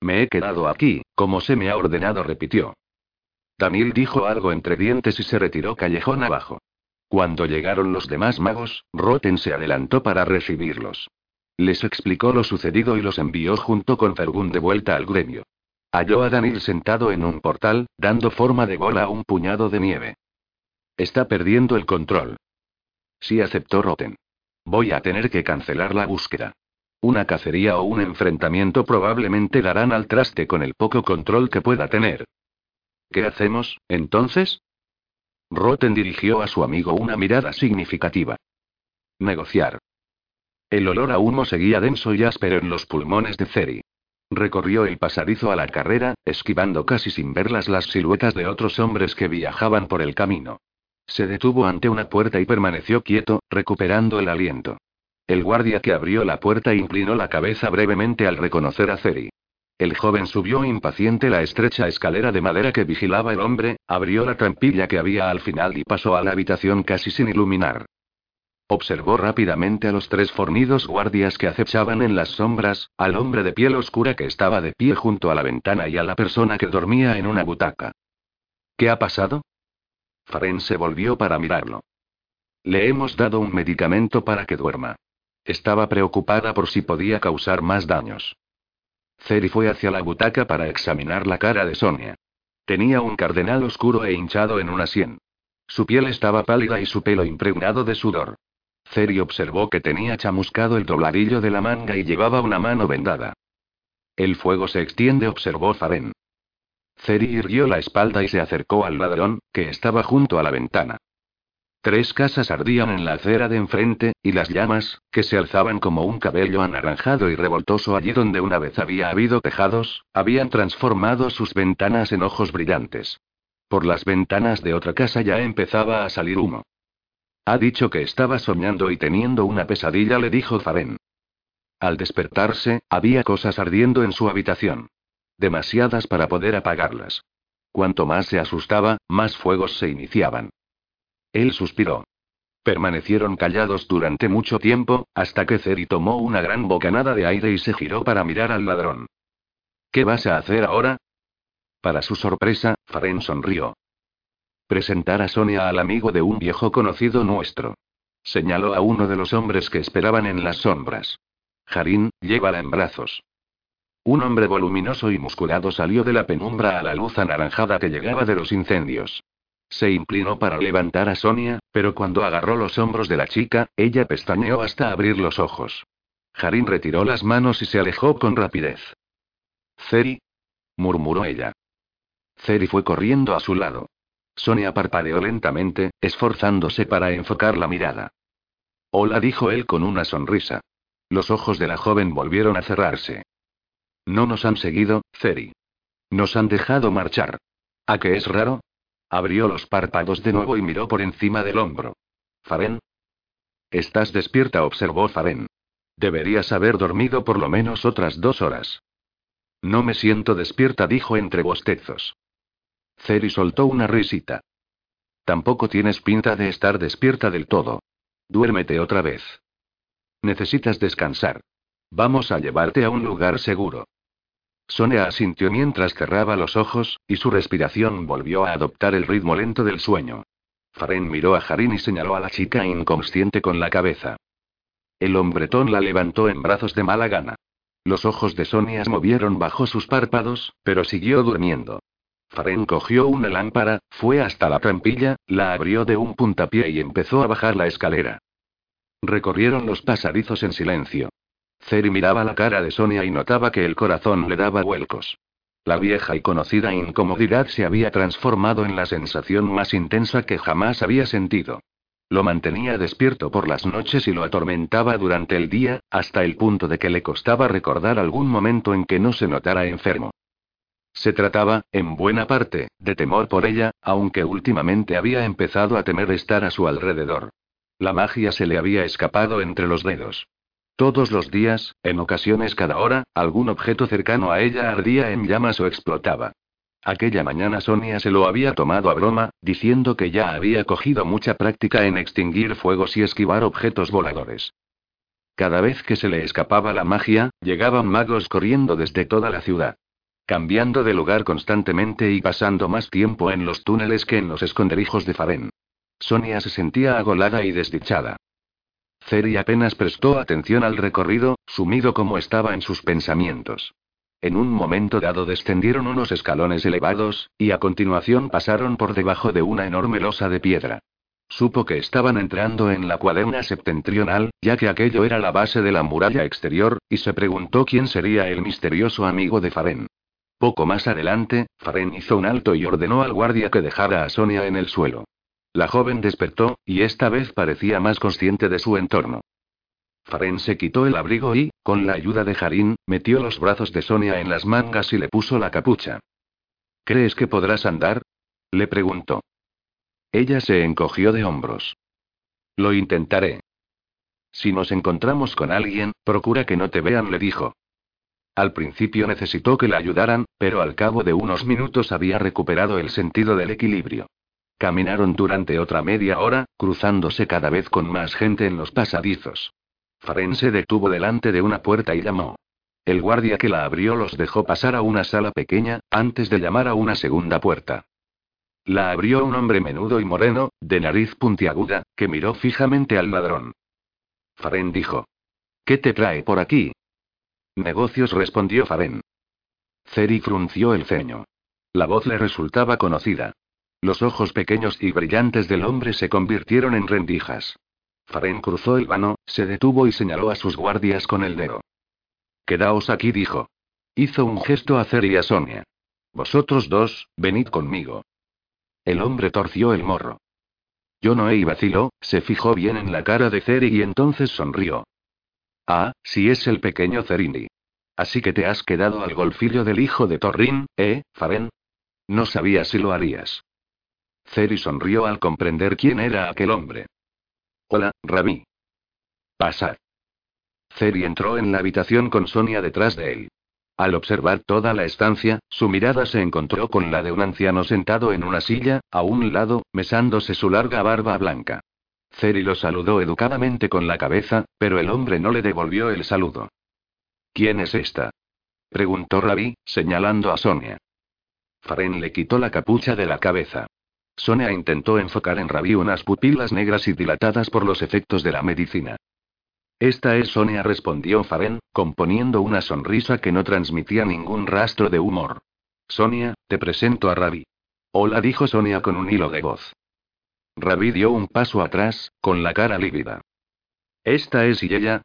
Me he quedado aquí, como se me ha ordenado, repitió. Daniel dijo algo entre dientes y se retiró callejón abajo. Cuando llegaron los demás magos, Roten se adelantó para recibirlos. Les explicó lo sucedido y los envió junto con Fergun de vuelta al gremio. Halló a Daniel sentado en un portal, dando forma de bola a un puñado de nieve. Está perdiendo el control. Sí aceptó Roten. Voy a tener que cancelar la búsqueda. Una cacería o un enfrentamiento probablemente darán al traste con el poco control que pueda tener. ¿Qué hacemos, entonces? Roten dirigió a su amigo una mirada significativa. Negociar. El olor a humo seguía denso y áspero en los pulmones de Ceri. Recorrió el pasadizo a la carrera, esquivando casi sin verlas las siluetas de otros hombres que viajaban por el camino. Se detuvo ante una puerta y permaneció quieto, recuperando el aliento. El guardia que abrió la puerta inclinó la cabeza brevemente al reconocer a Ceri. El joven subió impaciente la estrecha escalera de madera que vigilaba el hombre, abrió la trampilla que había al final y pasó a la habitación casi sin iluminar. Observó rápidamente a los tres fornidos guardias que acechaban en las sombras, al hombre de piel oscura que estaba de pie junto a la ventana y a la persona que dormía en una butaca. ¿Qué ha pasado? Faren se volvió para mirarlo. Le hemos dado un medicamento para que duerma. Estaba preocupada por si podía causar más daños. Ceri fue hacia la butaca para examinar la cara de Sonia. Tenía un cardenal oscuro e hinchado en una sien. Su piel estaba pálida y su pelo impregnado de sudor. Ceri observó que tenía chamuscado el dobladillo de la manga y llevaba una mano vendada. El fuego se extiende, observó Faren. Ceri irguió la espalda y se acercó al ladrón, que estaba junto a la ventana. Tres casas ardían en la acera de enfrente, y las llamas, que se alzaban como un cabello anaranjado y revoltoso allí donde una vez había habido tejados, habían transformado sus ventanas en ojos brillantes. Por las ventanas de otra casa ya empezaba a salir humo. Ha dicho que estaba soñando y teniendo una pesadilla, le dijo Faren. Al despertarse, había cosas ardiendo en su habitación. Demasiadas para poder apagarlas. Cuanto más se asustaba, más fuegos se iniciaban. Él suspiró. Permanecieron callados durante mucho tiempo, hasta que Ceri tomó una gran bocanada de aire y se giró para mirar al ladrón. ¿Qué vas a hacer ahora? Para su sorpresa, Faren sonrió. Presentar a Sonia al amigo de un viejo conocido nuestro. Señaló a uno de los hombres que esperaban en las sombras. Jarín, llévala en brazos. Un hombre voluminoso y musculado salió de la penumbra a la luz anaranjada que llegaba de los incendios. Se inclinó para levantar a Sonia, pero cuando agarró los hombros de la chica, ella pestañeó hasta abrir los ojos. Harin retiró las manos y se alejó con rapidez. Ceri. murmuró ella. Ceri fue corriendo a su lado. Sonia parpadeó lentamente, esforzándose para enfocar la mirada. Hola, dijo él con una sonrisa. Los ojos de la joven volvieron a cerrarse. No nos han seguido, Ceri. Nos han dejado marchar. ¿A qué es raro? Abrió los párpados de nuevo y miró por encima del hombro. Faren. Estás despierta, observó Faren. Deberías haber dormido por lo menos otras dos horas. No me siento despierta, dijo entre bostezos. Ceri soltó una risita. Tampoco tienes pinta de estar despierta del todo. Duérmete otra vez. Necesitas descansar. Vamos a llevarte a un lugar seguro. Sonia asintió mientras cerraba los ojos, y su respiración volvió a adoptar el ritmo lento del sueño. Faren miró a Harin y señaló a la chica inconsciente con la cabeza. El hombretón la levantó en brazos de mala gana. Los ojos de Sonia movieron bajo sus párpados, pero siguió durmiendo. Faren cogió una lámpara, fue hasta la trampilla, la abrió de un puntapié y empezó a bajar la escalera. Recorrieron los pasadizos en silencio. Ceri miraba la cara de Sonia y notaba que el corazón le daba vuelcos. La vieja y conocida incomodidad se había transformado en la sensación más intensa que jamás había sentido. Lo mantenía despierto por las noches y lo atormentaba durante el día, hasta el punto de que le costaba recordar algún momento en que no se notara enfermo. Se trataba, en buena parte, de temor por ella, aunque últimamente había empezado a temer estar a su alrededor. La magia se le había escapado entre los dedos. Todos los días, en ocasiones cada hora, algún objeto cercano a ella ardía en llamas o explotaba. Aquella mañana Sonia se lo había tomado a broma, diciendo que ya había cogido mucha práctica en extinguir fuegos y esquivar objetos voladores. Cada vez que se le escapaba la magia, llegaban magos corriendo desde toda la ciudad cambiando de lugar constantemente y pasando más tiempo en los túneles que en los esconderijos de Faren. Sonia se sentía agolada y desdichada. Ceri apenas prestó atención al recorrido, sumido como estaba en sus pensamientos. En un momento dado descendieron unos escalones elevados, y a continuación pasaron por debajo de una enorme losa de piedra. Supo que estaban entrando en la cuaderna septentrional, ya que aquello era la base de la muralla exterior, y se preguntó quién sería el misterioso amigo de Faren. Poco más adelante, Faren hizo un alto y ordenó al guardia que dejara a Sonia en el suelo. La joven despertó, y esta vez parecía más consciente de su entorno. Faren se quitó el abrigo y, con la ayuda de Harin, metió los brazos de Sonia en las mangas y le puso la capucha. ¿Crees que podrás andar? le preguntó. Ella se encogió de hombros. Lo intentaré. Si nos encontramos con alguien, procura que no te vean, le dijo. Al principio necesitó que la ayudaran, pero al cabo de unos minutos había recuperado el sentido del equilibrio. Caminaron durante otra media hora, cruzándose cada vez con más gente en los pasadizos. Faren se detuvo delante de una puerta y llamó. El guardia que la abrió los dejó pasar a una sala pequeña, antes de llamar a una segunda puerta. La abrió un hombre menudo y moreno, de nariz puntiaguda, que miró fijamente al ladrón. Faren dijo. ¿Qué te trae por aquí? Negocios respondió Faren. Ceri frunció el ceño. La voz le resultaba conocida. Los ojos pequeños y brillantes del hombre se convirtieron en rendijas. Faren cruzó el vano, se detuvo y señaló a sus guardias con el dedo. Quedaos aquí, dijo. Hizo un gesto a Ceri y a Sonia. Vosotros dos, venid conmigo. El hombre torció el morro. Yo no y vaciló, se fijó bien en la cara de Ceri y entonces sonrió. Ah, si es el pequeño Cerini. Así que te has quedado al golfillo del hijo de Torrin, ¿eh, Faren? No sabía si lo harías. Ceri sonrió al comprender quién era aquel hombre. Hola, Rabí. Pasad. Ceri entró en la habitación con Sonia detrás de él. Al observar toda la estancia, su mirada se encontró con la de un anciano sentado en una silla, a un lado, mesándose su larga barba blanca. Ceri lo saludó educadamente con la cabeza, pero el hombre no le devolvió el saludo. ¿Quién es esta? preguntó Ravi, señalando a Sonia. Faren le quitó la capucha de la cabeza. Sonia intentó enfocar en Ravi unas pupilas negras y dilatadas por los efectos de la medicina. Esta es Sonia, respondió Faren, componiendo una sonrisa que no transmitía ningún rastro de humor. Sonia, te presento a Ravi. Hola, dijo Sonia con un hilo de voz. Ravi dio un paso atrás, con la cara lívida. Esta es y ella.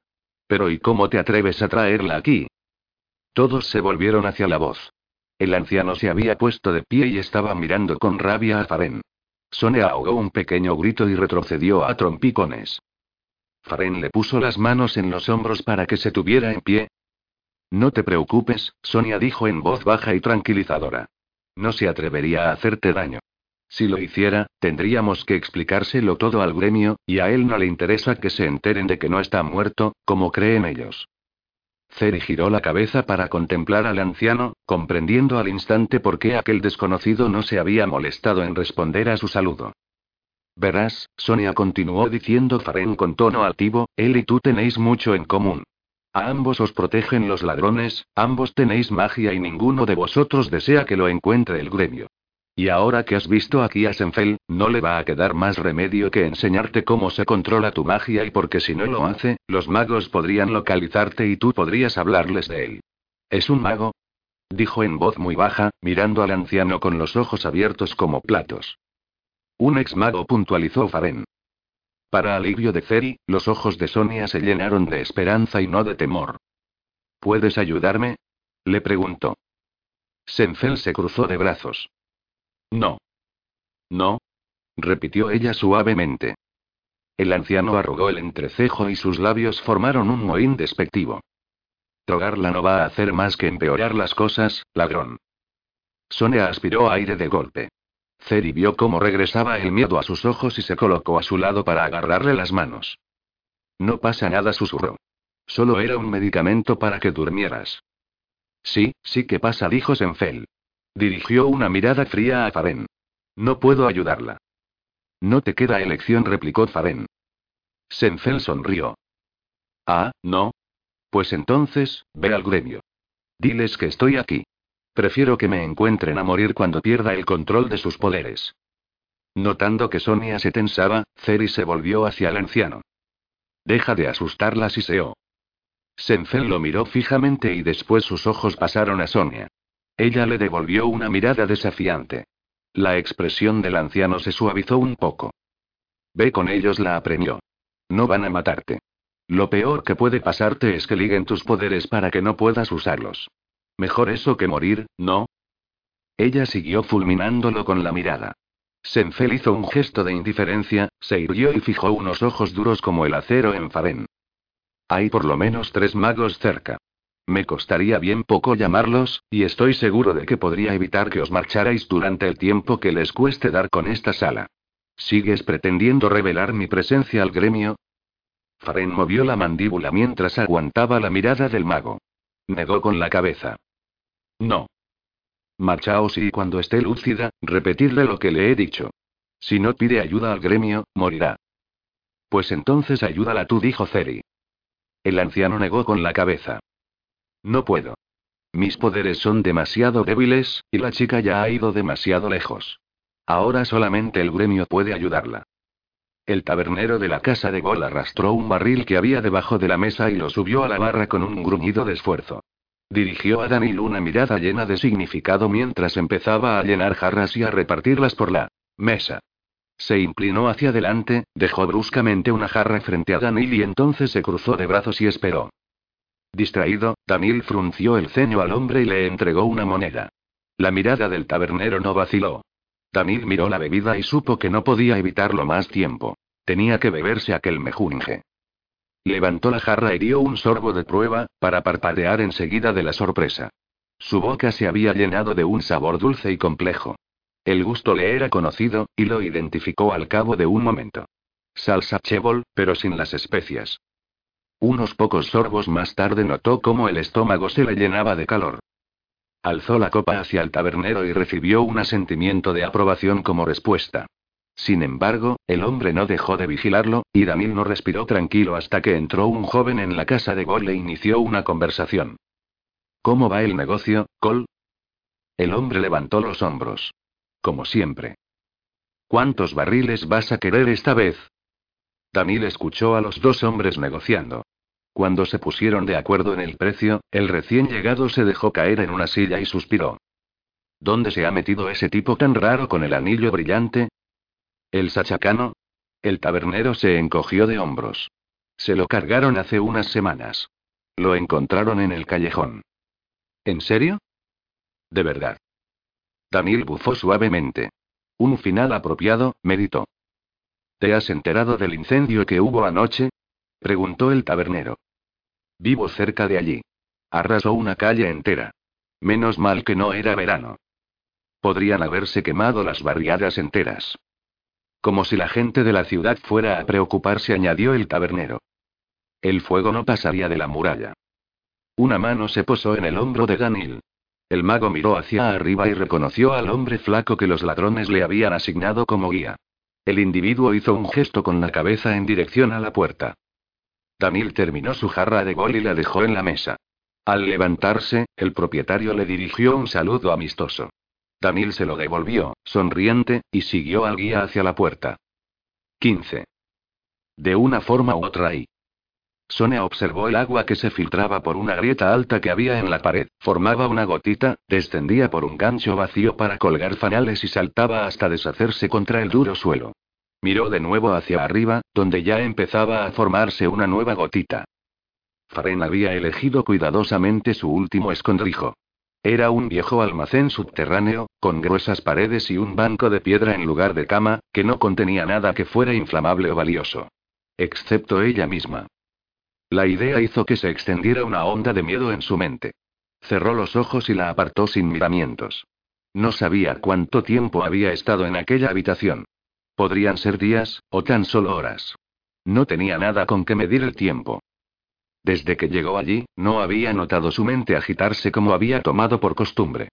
Pero ¿y cómo te atreves a traerla aquí? Todos se volvieron hacia la voz. El anciano se había puesto de pie y estaba mirando con rabia a Faren. Sonia ahogó un pequeño grito y retrocedió a trompicones. Faren le puso las manos en los hombros para que se tuviera en pie. No te preocupes, Sonia dijo en voz baja y tranquilizadora. No se atrevería a hacerte daño. Si lo hiciera, tendríamos que explicárselo todo al gremio, y a él no le interesa que se enteren de que no está muerto, como creen ellos. Ceri giró la cabeza para contemplar al anciano, comprendiendo al instante por qué aquel desconocido no se había molestado en responder a su saludo. Verás, Sonia continuó diciendo Faren con tono altivo, él y tú tenéis mucho en común. A ambos os protegen los ladrones, ambos tenéis magia y ninguno de vosotros desea que lo encuentre el gremio. Y ahora que has visto aquí a Senfel, no le va a quedar más remedio que enseñarte cómo se controla tu magia y porque si no lo hace, los magos podrían localizarte y tú podrías hablarles de él. ¿Es un mago? Dijo en voz muy baja, mirando al anciano con los ojos abiertos como platos. Un ex mago puntualizó Faren. Para alivio de Ceri, los ojos de Sonia se llenaron de esperanza y no de temor. ¿Puedes ayudarme? le preguntó. Senfel se cruzó de brazos. No. No. repitió ella suavemente. El anciano arrugó el entrecejo y sus labios formaron un mohín despectivo. Togarla no va a hacer más que empeorar las cosas, ladrón. Sonia aspiró aire de golpe. Ceri vio cómo regresaba el miedo a sus ojos y se colocó a su lado para agarrarle las manos. No pasa nada, susurró. Solo era un medicamento para que durmieras. Sí, sí que pasa, dijo Senfel. Dirigió una mirada fría a Faren. No puedo ayudarla. No te queda elección, replicó Faren. Senfel sonrió. Ah, no. Pues entonces, ve al gremio. Diles que estoy aquí. Prefiero que me encuentren a morir cuando pierda el control de sus poderes. Notando que Sonia se tensaba, Ceri se volvió hacia el anciano. Deja de asustarla, siseó. Senfel lo miró fijamente y después sus ojos pasaron a Sonia. Ella le devolvió una mirada desafiante. La expresión del anciano se suavizó un poco. Ve con ellos, la apremió. No van a matarte. Lo peor que puede pasarte es que liguen tus poderes para que no puedas usarlos. Mejor eso que morir, ¿no? Ella siguió fulminándolo con la mirada. Senfel hizo un gesto de indiferencia, se irguió y fijó unos ojos duros como el acero en Faren. Hay por lo menos tres magos cerca. Me costaría bien poco llamarlos, y estoy seguro de que podría evitar que os marcharais durante el tiempo que les cueste dar con esta sala. ¿Sigues pretendiendo revelar mi presencia al gremio? Faren movió la mandíbula mientras aguantaba la mirada del mago. Negó con la cabeza. No. Marchaos y cuando esté lúcida, repetidle lo que le he dicho. Si no pide ayuda al gremio, morirá. Pues entonces ayúdala tú, dijo Ceri. El anciano negó con la cabeza. No puedo. Mis poderes son demasiado débiles, y la chica ya ha ido demasiado lejos. Ahora solamente el gremio puede ayudarla. El tabernero de la casa de Gol arrastró un barril que había debajo de la mesa y lo subió a la barra con un gruñido de esfuerzo. Dirigió a Danil una mirada llena de significado mientras empezaba a llenar jarras y a repartirlas por la mesa. Se inclinó hacia adelante, dejó bruscamente una jarra frente a Danil y entonces se cruzó de brazos y esperó. Distraído, Danil frunció el ceño al hombre y le entregó una moneda. La mirada del tabernero no vaciló. Danil miró la bebida y supo que no podía evitarlo más tiempo. Tenía que beberse aquel mejunje. Levantó la jarra y dio un sorbo de prueba, para parpadear enseguida de la sorpresa. Su boca se había llenado de un sabor dulce y complejo. El gusto le era conocido, y lo identificó al cabo de un momento. Salsa chebol, pero sin las especias. Unos pocos sorbos más tarde notó cómo el estómago se le llenaba de calor. Alzó la copa hacia el tabernero y recibió un asentimiento de aprobación como respuesta. Sin embargo, el hombre no dejó de vigilarlo, y Danil no respiró tranquilo hasta que entró un joven en la casa de Gol e inició una conversación. ¿Cómo va el negocio, Col? El hombre levantó los hombros. Como siempre. ¿Cuántos barriles vas a querer esta vez? Danil escuchó a los dos hombres negociando. Cuando se pusieron de acuerdo en el precio, el recién llegado se dejó caer en una silla y suspiró. ¿Dónde se ha metido ese tipo tan raro con el anillo brillante? ¿El sachacano? El tabernero se encogió de hombros. Se lo cargaron hace unas semanas. Lo encontraron en el callejón. ¿En serio? De verdad. Danil bufó suavemente. Un final apropiado, meditó. ¿Te has enterado del incendio que hubo anoche? Preguntó el tabernero. Vivo cerca de allí. Arrasó una calle entera. Menos mal que no era verano. Podrían haberse quemado las barriadas enteras. Como si la gente de la ciudad fuera a preocuparse, añadió el tabernero. El fuego no pasaría de la muralla. Una mano se posó en el hombro de Danil. El mago miró hacia arriba y reconoció al hombre flaco que los ladrones le habían asignado como guía. El individuo hizo un gesto con la cabeza en dirección a la puerta. Danil terminó su jarra de gol y la dejó en la mesa. Al levantarse, el propietario le dirigió un saludo amistoso. Danil se lo devolvió, sonriente, y siguió al guía hacia la puerta. 15. De una forma u otra y. Sonia observó el agua que se filtraba por una grieta alta que había en la pared, formaba una gotita, descendía por un gancho vacío para colgar fanales y saltaba hasta deshacerse contra el duro suelo. Miró de nuevo hacia arriba, donde ya empezaba a formarse una nueva gotita. Faren había elegido cuidadosamente su último escondrijo. Era un viejo almacén subterráneo, con gruesas paredes y un banco de piedra en lugar de cama, que no contenía nada que fuera inflamable o valioso. Excepto ella misma. La idea hizo que se extendiera una onda de miedo en su mente. Cerró los ojos y la apartó sin miramientos. No sabía cuánto tiempo había estado en aquella habitación. Podrían ser días, o tan solo horas. No tenía nada con que medir el tiempo. Desde que llegó allí, no había notado su mente agitarse como había tomado por costumbre.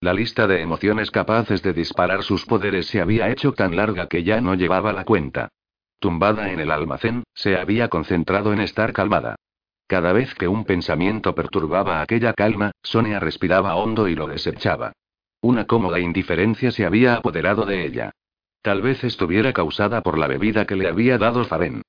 La lista de emociones capaces de disparar sus poderes se había hecho tan larga que ya no llevaba la cuenta. Tumbada en el almacén, se había concentrado en estar calmada. Cada vez que un pensamiento perturbaba aquella calma, Sonia respiraba hondo y lo desechaba. Una cómoda indiferencia se había apoderado de ella. Tal vez estuviera causada por la bebida que le había dado Faren.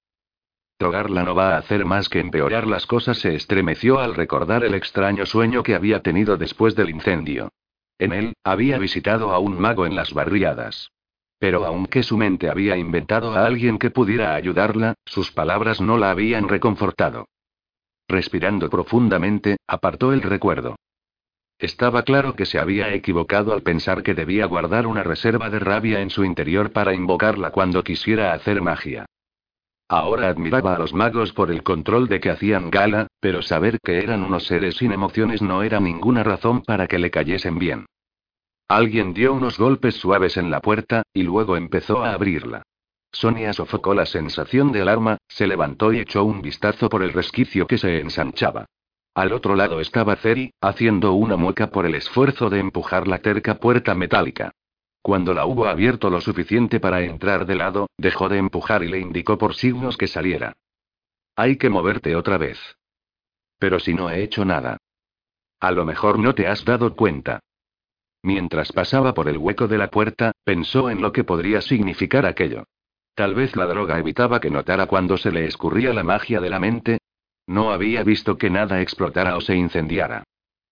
Drogarla no va a hacer más que empeorar las cosas, se estremeció al recordar el extraño sueño que había tenido después del incendio. En él, había visitado a un mago en las barriadas. Pero aunque su mente había inventado a alguien que pudiera ayudarla, sus palabras no la habían reconfortado. Respirando profundamente, apartó el recuerdo. Estaba claro que se había equivocado al pensar que debía guardar una reserva de rabia en su interior para invocarla cuando quisiera hacer magia. Ahora admiraba a los magos por el control de que hacían gala, pero saber que eran unos seres sin emociones no era ninguna razón para que le cayesen bien. Alguien dio unos golpes suaves en la puerta, y luego empezó a abrirla. Sonia sofocó la sensación de alarma, se levantó y echó un vistazo por el resquicio que se ensanchaba. Al otro lado estaba Ceri, haciendo una mueca por el esfuerzo de empujar la terca puerta metálica. Cuando la hubo abierto lo suficiente para entrar de lado, dejó de empujar y le indicó por signos que saliera. Hay que moverte otra vez. Pero si no he hecho nada. A lo mejor no te has dado cuenta. Mientras pasaba por el hueco de la puerta, pensó en lo que podría significar aquello. Tal vez la droga evitaba que notara cuando se le escurría la magia de la mente. No había visto que nada explotara o se incendiara.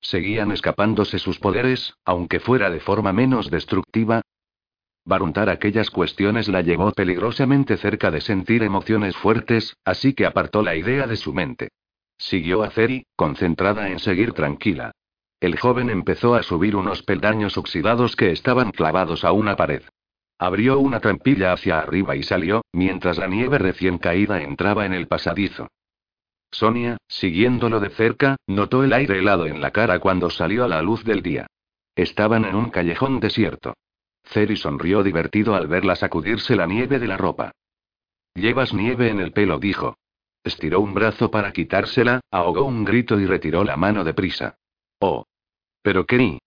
Seguían escapándose sus poderes, aunque fuera de forma menos destructiva. Baruntar aquellas cuestiones la llevó peligrosamente cerca de sentir emociones fuertes, así que apartó la idea de su mente. Siguió a Ceri, concentrada en seguir tranquila. El joven empezó a subir unos peldaños oxidados que estaban clavados a una pared. Abrió una trampilla hacia arriba y salió, mientras la nieve recién caída entraba en el pasadizo. Sonia, siguiéndolo de cerca, notó el aire helado en la cara cuando salió a la luz del día. Estaban en un callejón desierto. Ceri sonrió divertido al verla sacudirse la nieve de la ropa. Llevas nieve en el pelo, dijo. Estiró un brazo para quitársela, ahogó un grito y retiró la mano deprisa. Oh. ¿Pero qué?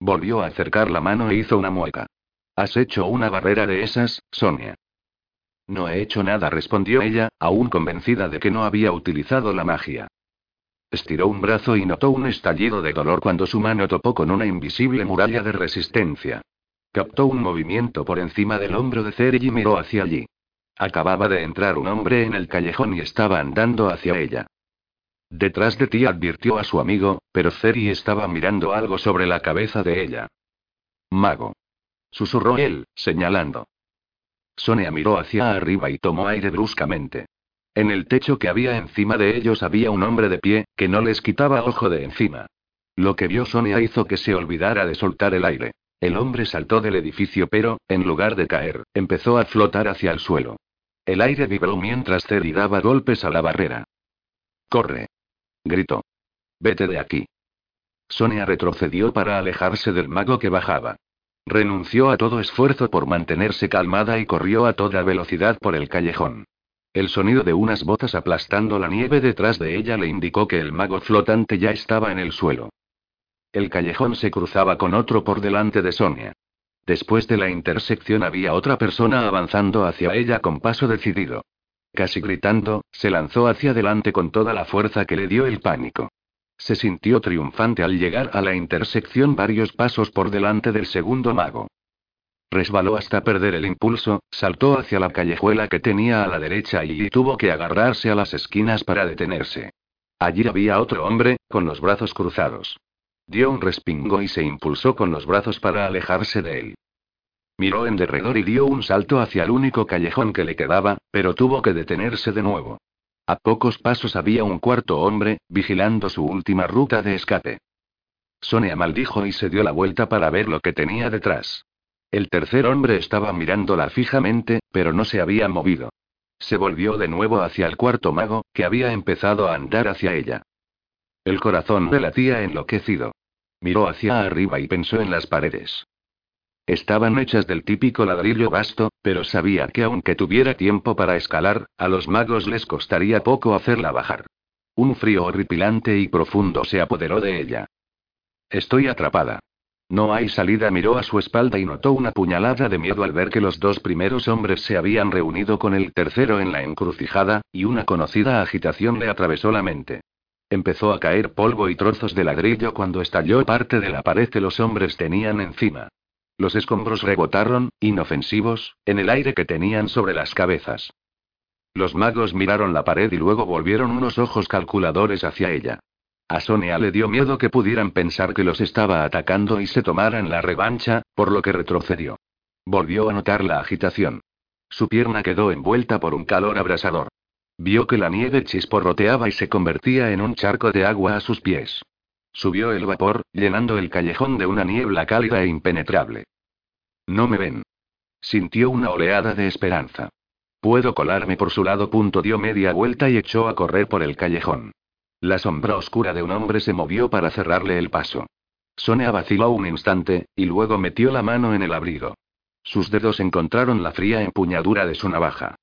Volvió a acercar la mano e hizo una mueca. Has hecho una barrera de esas, Sonia. No he hecho nada, respondió ella, aún convencida de que no había utilizado la magia. Estiró un brazo y notó un estallido de dolor cuando su mano topó con una invisible muralla de resistencia. Captó un movimiento por encima del hombro de Ceri y miró hacia allí. Acababa de entrar un hombre en el callejón y estaba andando hacia ella. Detrás de ti advirtió a su amigo, pero Ceri estaba mirando algo sobre la cabeza de ella. Mago. Susurró él, señalando. Sonia miró hacia arriba y tomó aire bruscamente. En el techo que había encima de ellos había un hombre de pie, que no les quitaba ojo de encima. Lo que vio Sonia hizo que se olvidara de soltar el aire. El hombre saltó del edificio pero, en lugar de caer, empezó a flotar hacia el suelo. El aire vibró mientras Ceri daba golpes a la barrera. ¡Corre! Gritó. Vete de aquí. Sonia retrocedió para alejarse del mago que bajaba. Renunció a todo esfuerzo por mantenerse calmada y corrió a toda velocidad por el callejón. El sonido de unas botas aplastando la nieve detrás de ella le indicó que el mago flotante ya estaba en el suelo. El callejón se cruzaba con otro por delante de Sonia. Después de la intersección había otra persona avanzando hacia ella con paso decidido. Casi gritando, se lanzó hacia adelante con toda la fuerza que le dio el pánico. Se sintió triunfante al llegar a la intersección varios pasos por delante del segundo mago. Resbaló hasta perder el impulso, saltó hacia la callejuela que tenía a la derecha y tuvo que agarrarse a las esquinas para detenerse. Allí había otro hombre, con los brazos cruzados. Dio un respingo y se impulsó con los brazos para alejarse de él. Miró en derredor y dio un salto hacia el único callejón que le quedaba, pero tuvo que detenerse de nuevo. A pocos pasos había un cuarto hombre, vigilando su última ruta de escape. Sonia maldijo y se dio la vuelta para ver lo que tenía detrás. El tercer hombre estaba mirándola fijamente, pero no se había movido. Se volvió de nuevo hacia el cuarto mago, que había empezado a andar hacia ella. El corazón le latía enloquecido. Miró hacia arriba y pensó en las paredes. Estaban hechas del típico ladrillo vasto, pero sabía que aunque tuviera tiempo para escalar, a los magos les costaría poco hacerla bajar. Un frío horripilante y profundo se apoderó de ella. Estoy atrapada. No hay salida. Miró a su espalda y notó una puñalada de miedo al ver que los dos primeros hombres se habían reunido con el tercero en la encrucijada, y una conocida agitación le atravesó la mente. Empezó a caer polvo y trozos de ladrillo cuando estalló parte de la pared que los hombres tenían encima. Los escombros rebotaron, inofensivos, en el aire que tenían sobre las cabezas. Los magos miraron la pared y luego volvieron unos ojos calculadores hacia ella. A Sonia le dio miedo que pudieran pensar que los estaba atacando y se tomaran la revancha, por lo que retrocedió. Volvió a notar la agitación. Su pierna quedó envuelta por un calor abrasador. Vio que la nieve chisporroteaba y se convertía en un charco de agua a sus pies. Subió el vapor, llenando el callejón de una niebla cálida e impenetrable. No me ven. Sintió una oleada de esperanza. Puedo colarme por su lado. Punto dio media vuelta y echó a correr por el callejón. La sombra oscura de un hombre se movió para cerrarle el paso. Sonia vaciló un instante, y luego metió la mano en el abrigo. Sus dedos encontraron la fría empuñadura de su navaja.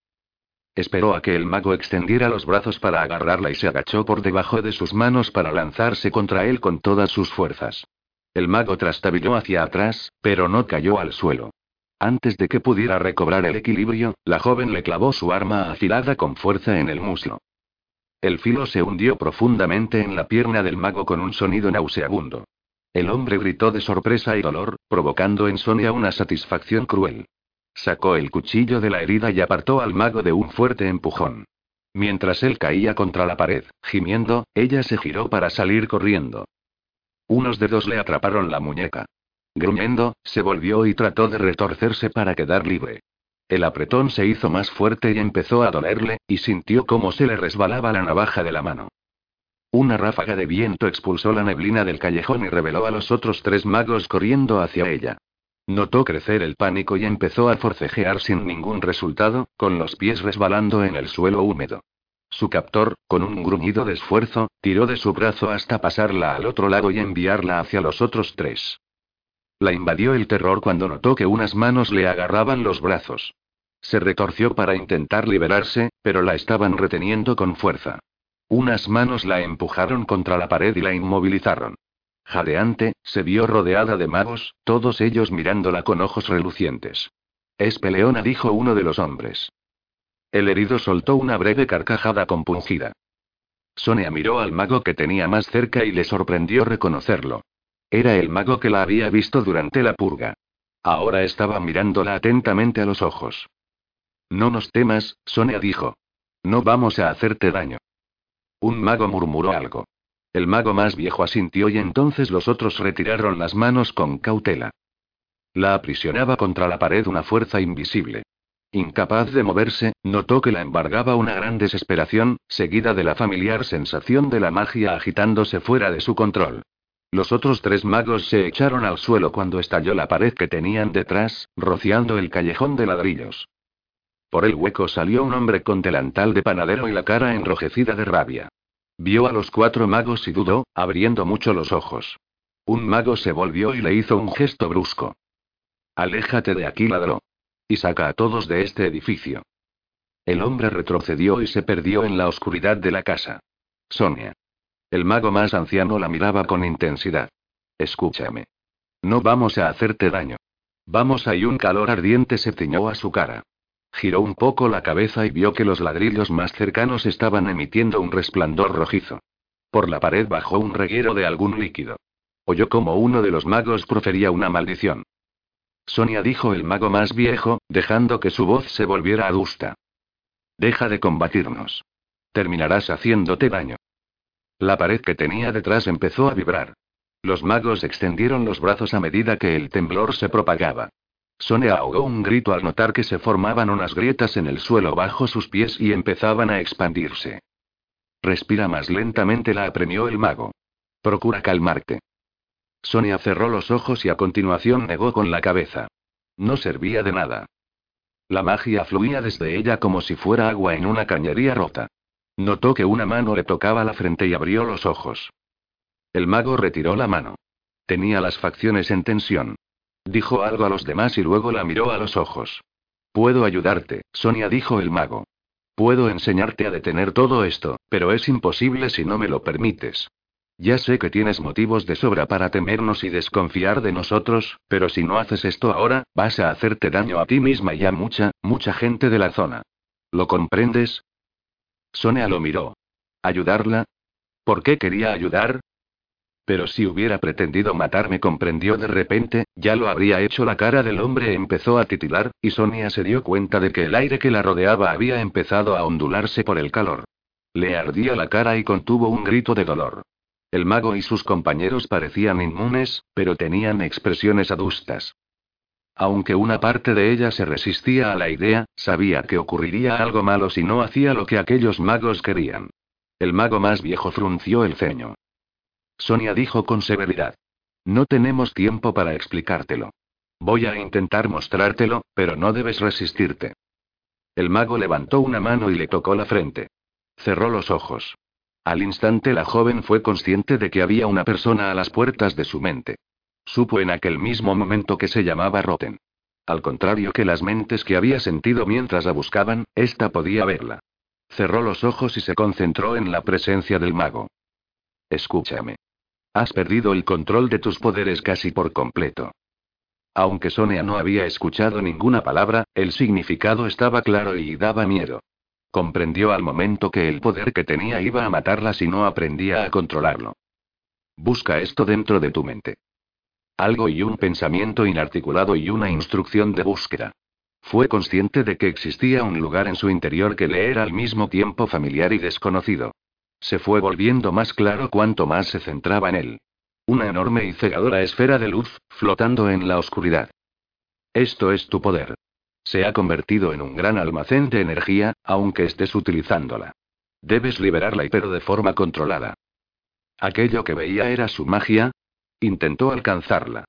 Esperó a que el mago extendiera los brazos para agarrarla y se agachó por debajo de sus manos para lanzarse contra él con todas sus fuerzas. El mago trastabilló hacia atrás, pero no cayó al suelo. Antes de que pudiera recobrar el equilibrio, la joven le clavó su arma afilada con fuerza en el muslo. El filo se hundió profundamente en la pierna del mago con un sonido nauseabundo. El hombre gritó de sorpresa y dolor, provocando en Sonia una satisfacción cruel. Sacó el cuchillo de la herida y apartó al mago de un fuerte empujón. Mientras él caía contra la pared, gimiendo, ella se giró para salir corriendo. Unos dedos le atraparon la muñeca. Gruñendo, se volvió y trató de retorcerse para quedar libre. El apretón se hizo más fuerte y empezó a dolerle, y sintió cómo se le resbalaba la navaja de la mano. Una ráfaga de viento expulsó la neblina del callejón y reveló a los otros tres magos corriendo hacia ella. Notó crecer el pánico y empezó a forcejear sin ningún resultado, con los pies resbalando en el suelo húmedo. Su captor, con un gruñido de esfuerzo, tiró de su brazo hasta pasarla al otro lado y enviarla hacia los otros tres. La invadió el terror cuando notó que unas manos le agarraban los brazos. Se retorció para intentar liberarse, pero la estaban reteniendo con fuerza. Unas manos la empujaron contra la pared y la inmovilizaron. Jadeante, se vio rodeada de magos, todos ellos mirándola con ojos relucientes. Es peleona, dijo uno de los hombres. El herido soltó una breve carcajada compungida. Sonia miró al mago que tenía más cerca y le sorprendió reconocerlo. Era el mago que la había visto durante la purga. Ahora estaba mirándola atentamente a los ojos. No nos temas, Sonia dijo. No vamos a hacerte daño. Un mago murmuró algo. El mago más viejo asintió y entonces los otros retiraron las manos con cautela. La aprisionaba contra la pared una fuerza invisible. Incapaz de moverse, notó que la embargaba una gran desesperación, seguida de la familiar sensación de la magia agitándose fuera de su control. Los otros tres magos se echaron al suelo cuando estalló la pared que tenían detrás, rociando el callejón de ladrillos. Por el hueco salió un hombre con delantal de panadero y la cara enrojecida de rabia. Vio a los cuatro magos y dudó, abriendo mucho los ojos. Un mago se volvió y le hizo un gesto brusco. Aléjate de aquí, ladró. Y saca a todos de este edificio. El hombre retrocedió y se perdió en la oscuridad de la casa. Sonia. El mago más anciano la miraba con intensidad. Escúchame. No vamos a hacerte daño. Vamos a y un calor ardiente se ciñó a su cara. Giró un poco la cabeza y vio que los ladrillos más cercanos estaban emitiendo un resplandor rojizo. Por la pared bajó un reguero de algún líquido. Oyó como uno de los magos profería una maldición. Sonia dijo el mago más viejo, dejando que su voz se volviera adusta. Deja de combatirnos. Terminarás haciéndote daño. La pared que tenía detrás empezó a vibrar. Los magos extendieron los brazos a medida que el temblor se propagaba. Sonia ahogó un grito al notar que se formaban unas grietas en el suelo bajo sus pies y empezaban a expandirse. Respira más lentamente, la apremió el mago. Procura calmarte. Sonia cerró los ojos y a continuación negó con la cabeza. No servía de nada. La magia fluía desde ella como si fuera agua en una cañería rota. Notó que una mano le tocaba la frente y abrió los ojos. El mago retiró la mano. Tenía las facciones en tensión. Dijo algo a los demás y luego la miró a los ojos. Puedo ayudarte, Sonia dijo el mago. Puedo enseñarte a detener todo esto, pero es imposible si no me lo permites. Ya sé que tienes motivos de sobra para temernos y desconfiar de nosotros, pero si no haces esto ahora, vas a hacerte daño a ti misma y a mucha, mucha gente de la zona. ¿Lo comprendes? Sonia lo miró. ¿Ayudarla? ¿Por qué quería ayudar? Pero si hubiera pretendido matarme, comprendió de repente, ya lo habría hecho. La cara del hombre empezó a titilar, y Sonia se dio cuenta de que el aire que la rodeaba había empezado a ondularse por el calor. Le ardía la cara y contuvo un grito de dolor. El mago y sus compañeros parecían inmunes, pero tenían expresiones adustas. Aunque una parte de ella se resistía a la idea, sabía que ocurriría algo malo si no hacía lo que aquellos magos querían. El mago más viejo frunció el ceño. Sonia dijo con severidad. No tenemos tiempo para explicártelo. Voy a intentar mostrártelo, pero no debes resistirte. El mago levantó una mano y le tocó la frente. Cerró los ojos. Al instante la joven fue consciente de que había una persona a las puertas de su mente. Supo en aquel mismo momento que se llamaba Roten. Al contrario que las mentes que había sentido mientras la buscaban, ésta podía verla. Cerró los ojos y se concentró en la presencia del mago. Escúchame. Has perdido el control de tus poderes casi por completo. Aunque Sonia no había escuchado ninguna palabra, el significado estaba claro y daba miedo. Comprendió al momento que el poder que tenía iba a matarla si no aprendía a controlarlo. Busca esto dentro de tu mente. Algo y un pensamiento inarticulado y una instrucción de búsqueda. Fue consciente de que existía un lugar en su interior que le era al mismo tiempo familiar y desconocido. Se fue volviendo más claro cuanto más se centraba en él. Una enorme y cegadora esfera de luz, flotando en la oscuridad. Esto es tu poder. Se ha convertido en un gran almacén de energía, aunque estés utilizándola. Debes liberarla y pero de forma controlada. Aquello que veía era su magia. Intentó alcanzarla.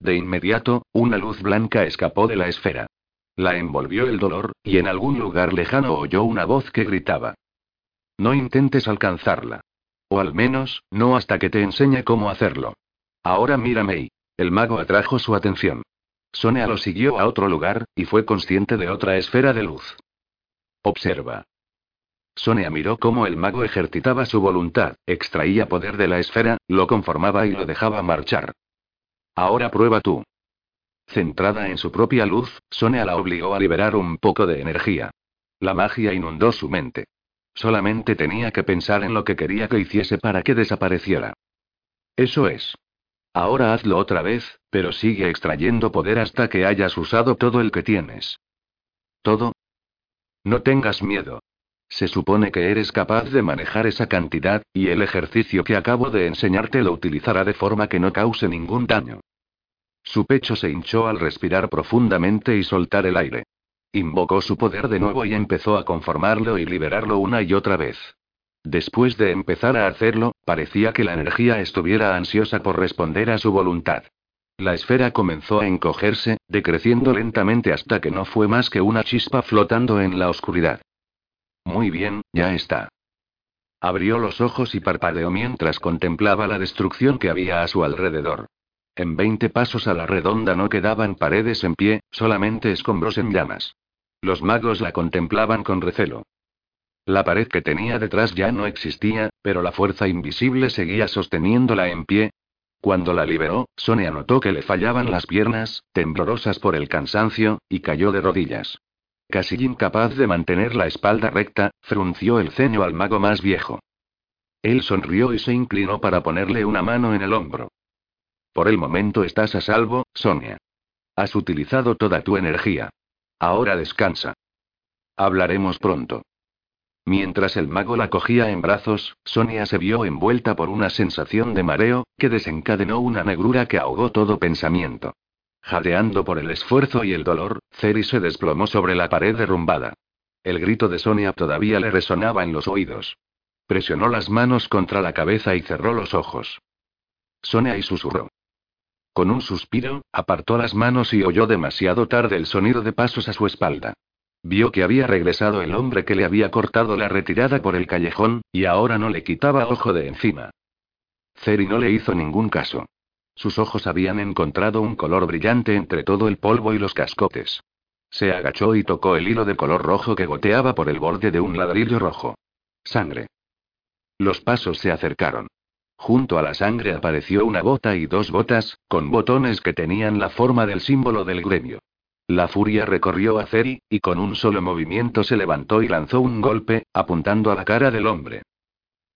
De inmediato, una luz blanca escapó de la esfera. La envolvió el dolor, y en algún lugar lejano oyó una voz que gritaba. No intentes alcanzarla. O al menos, no hasta que te enseñe cómo hacerlo. Ahora mírame El mago atrajo su atención. Sonia lo siguió a otro lugar, y fue consciente de otra esfera de luz. Observa. Sonia miró cómo el mago ejercitaba su voluntad, extraía poder de la esfera, lo conformaba y lo dejaba marchar. Ahora prueba tú. Centrada en su propia luz, Sonia la obligó a liberar un poco de energía. La magia inundó su mente. Solamente tenía que pensar en lo que quería que hiciese para que desapareciera. Eso es. Ahora hazlo otra vez, pero sigue extrayendo poder hasta que hayas usado todo el que tienes. ¿Todo? No tengas miedo. Se supone que eres capaz de manejar esa cantidad, y el ejercicio que acabo de enseñarte lo utilizará de forma que no cause ningún daño. Su pecho se hinchó al respirar profundamente y soltar el aire. Invocó su poder de nuevo y empezó a conformarlo y liberarlo una y otra vez. Después de empezar a hacerlo, parecía que la energía estuviera ansiosa por responder a su voluntad. La esfera comenzó a encogerse, decreciendo lentamente hasta que no fue más que una chispa flotando en la oscuridad. Muy bien, ya está. Abrió los ojos y parpadeó mientras contemplaba la destrucción que había a su alrededor. En veinte pasos a la redonda no quedaban paredes en pie, solamente escombros en llamas. Los magos la contemplaban con recelo. La pared que tenía detrás ya no existía, pero la fuerza invisible seguía sosteniéndola en pie. Cuando la liberó, Sonia notó que le fallaban las piernas, temblorosas por el cansancio, y cayó de rodillas. Casi incapaz de mantener la espalda recta, frunció el ceño al mago más viejo. Él sonrió y se inclinó para ponerle una mano en el hombro. Por el momento estás a salvo, Sonia. Has utilizado toda tu energía. Ahora descansa. Hablaremos pronto. Mientras el mago la cogía en brazos, Sonia se vio envuelta por una sensación de mareo, que desencadenó una negrura que ahogó todo pensamiento. Jadeando por el esfuerzo y el dolor, Ceri se desplomó sobre la pared derrumbada. El grito de Sonia todavía le resonaba en los oídos. Presionó las manos contra la cabeza y cerró los ojos. Sonia y susurró. Con un suspiro, apartó las manos y oyó demasiado tarde el sonido de pasos a su espalda. Vio que había regresado el hombre que le había cortado la retirada por el callejón, y ahora no le quitaba ojo de encima. Ceri no le hizo ningún caso. Sus ojos habían encontrado un color brillante entre todo el polvo y los cascotes. Se agachó y tocó el hilo de color rojo que goteaba por el borde de un ladrillo rojo. Sangre. Los pasos se acercaron. Junto a la sangre apareció una bota y dos botas, con botones que tenían la forma del símbolo del gremio. La furia recorrió a Ceri, y con un solo movimiento se levantó y lanzó un golpe, apuntando a la cara del hombre.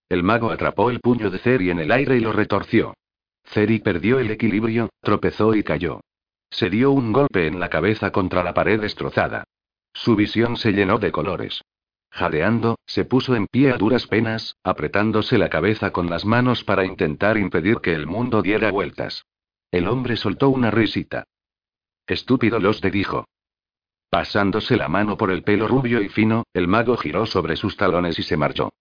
El mago atrapó el puño de Ceri en el aire y lo retorció. Ceri perdió el equilibrio, tropezó y cayó. Se dio un golpe en la cabeza contra la pared destrozada. Su visión se llenó de colores. Jadeando, se puso en pie a duras penas, apretándose la cabeza con las manos para intentar impedir que el mundo diera vueltas. El hombre soltó una risita. Estúpido los de dijo. Pasándose la mano por el pelo rubio y fino, el mago giró sobre sus talones y se marchó.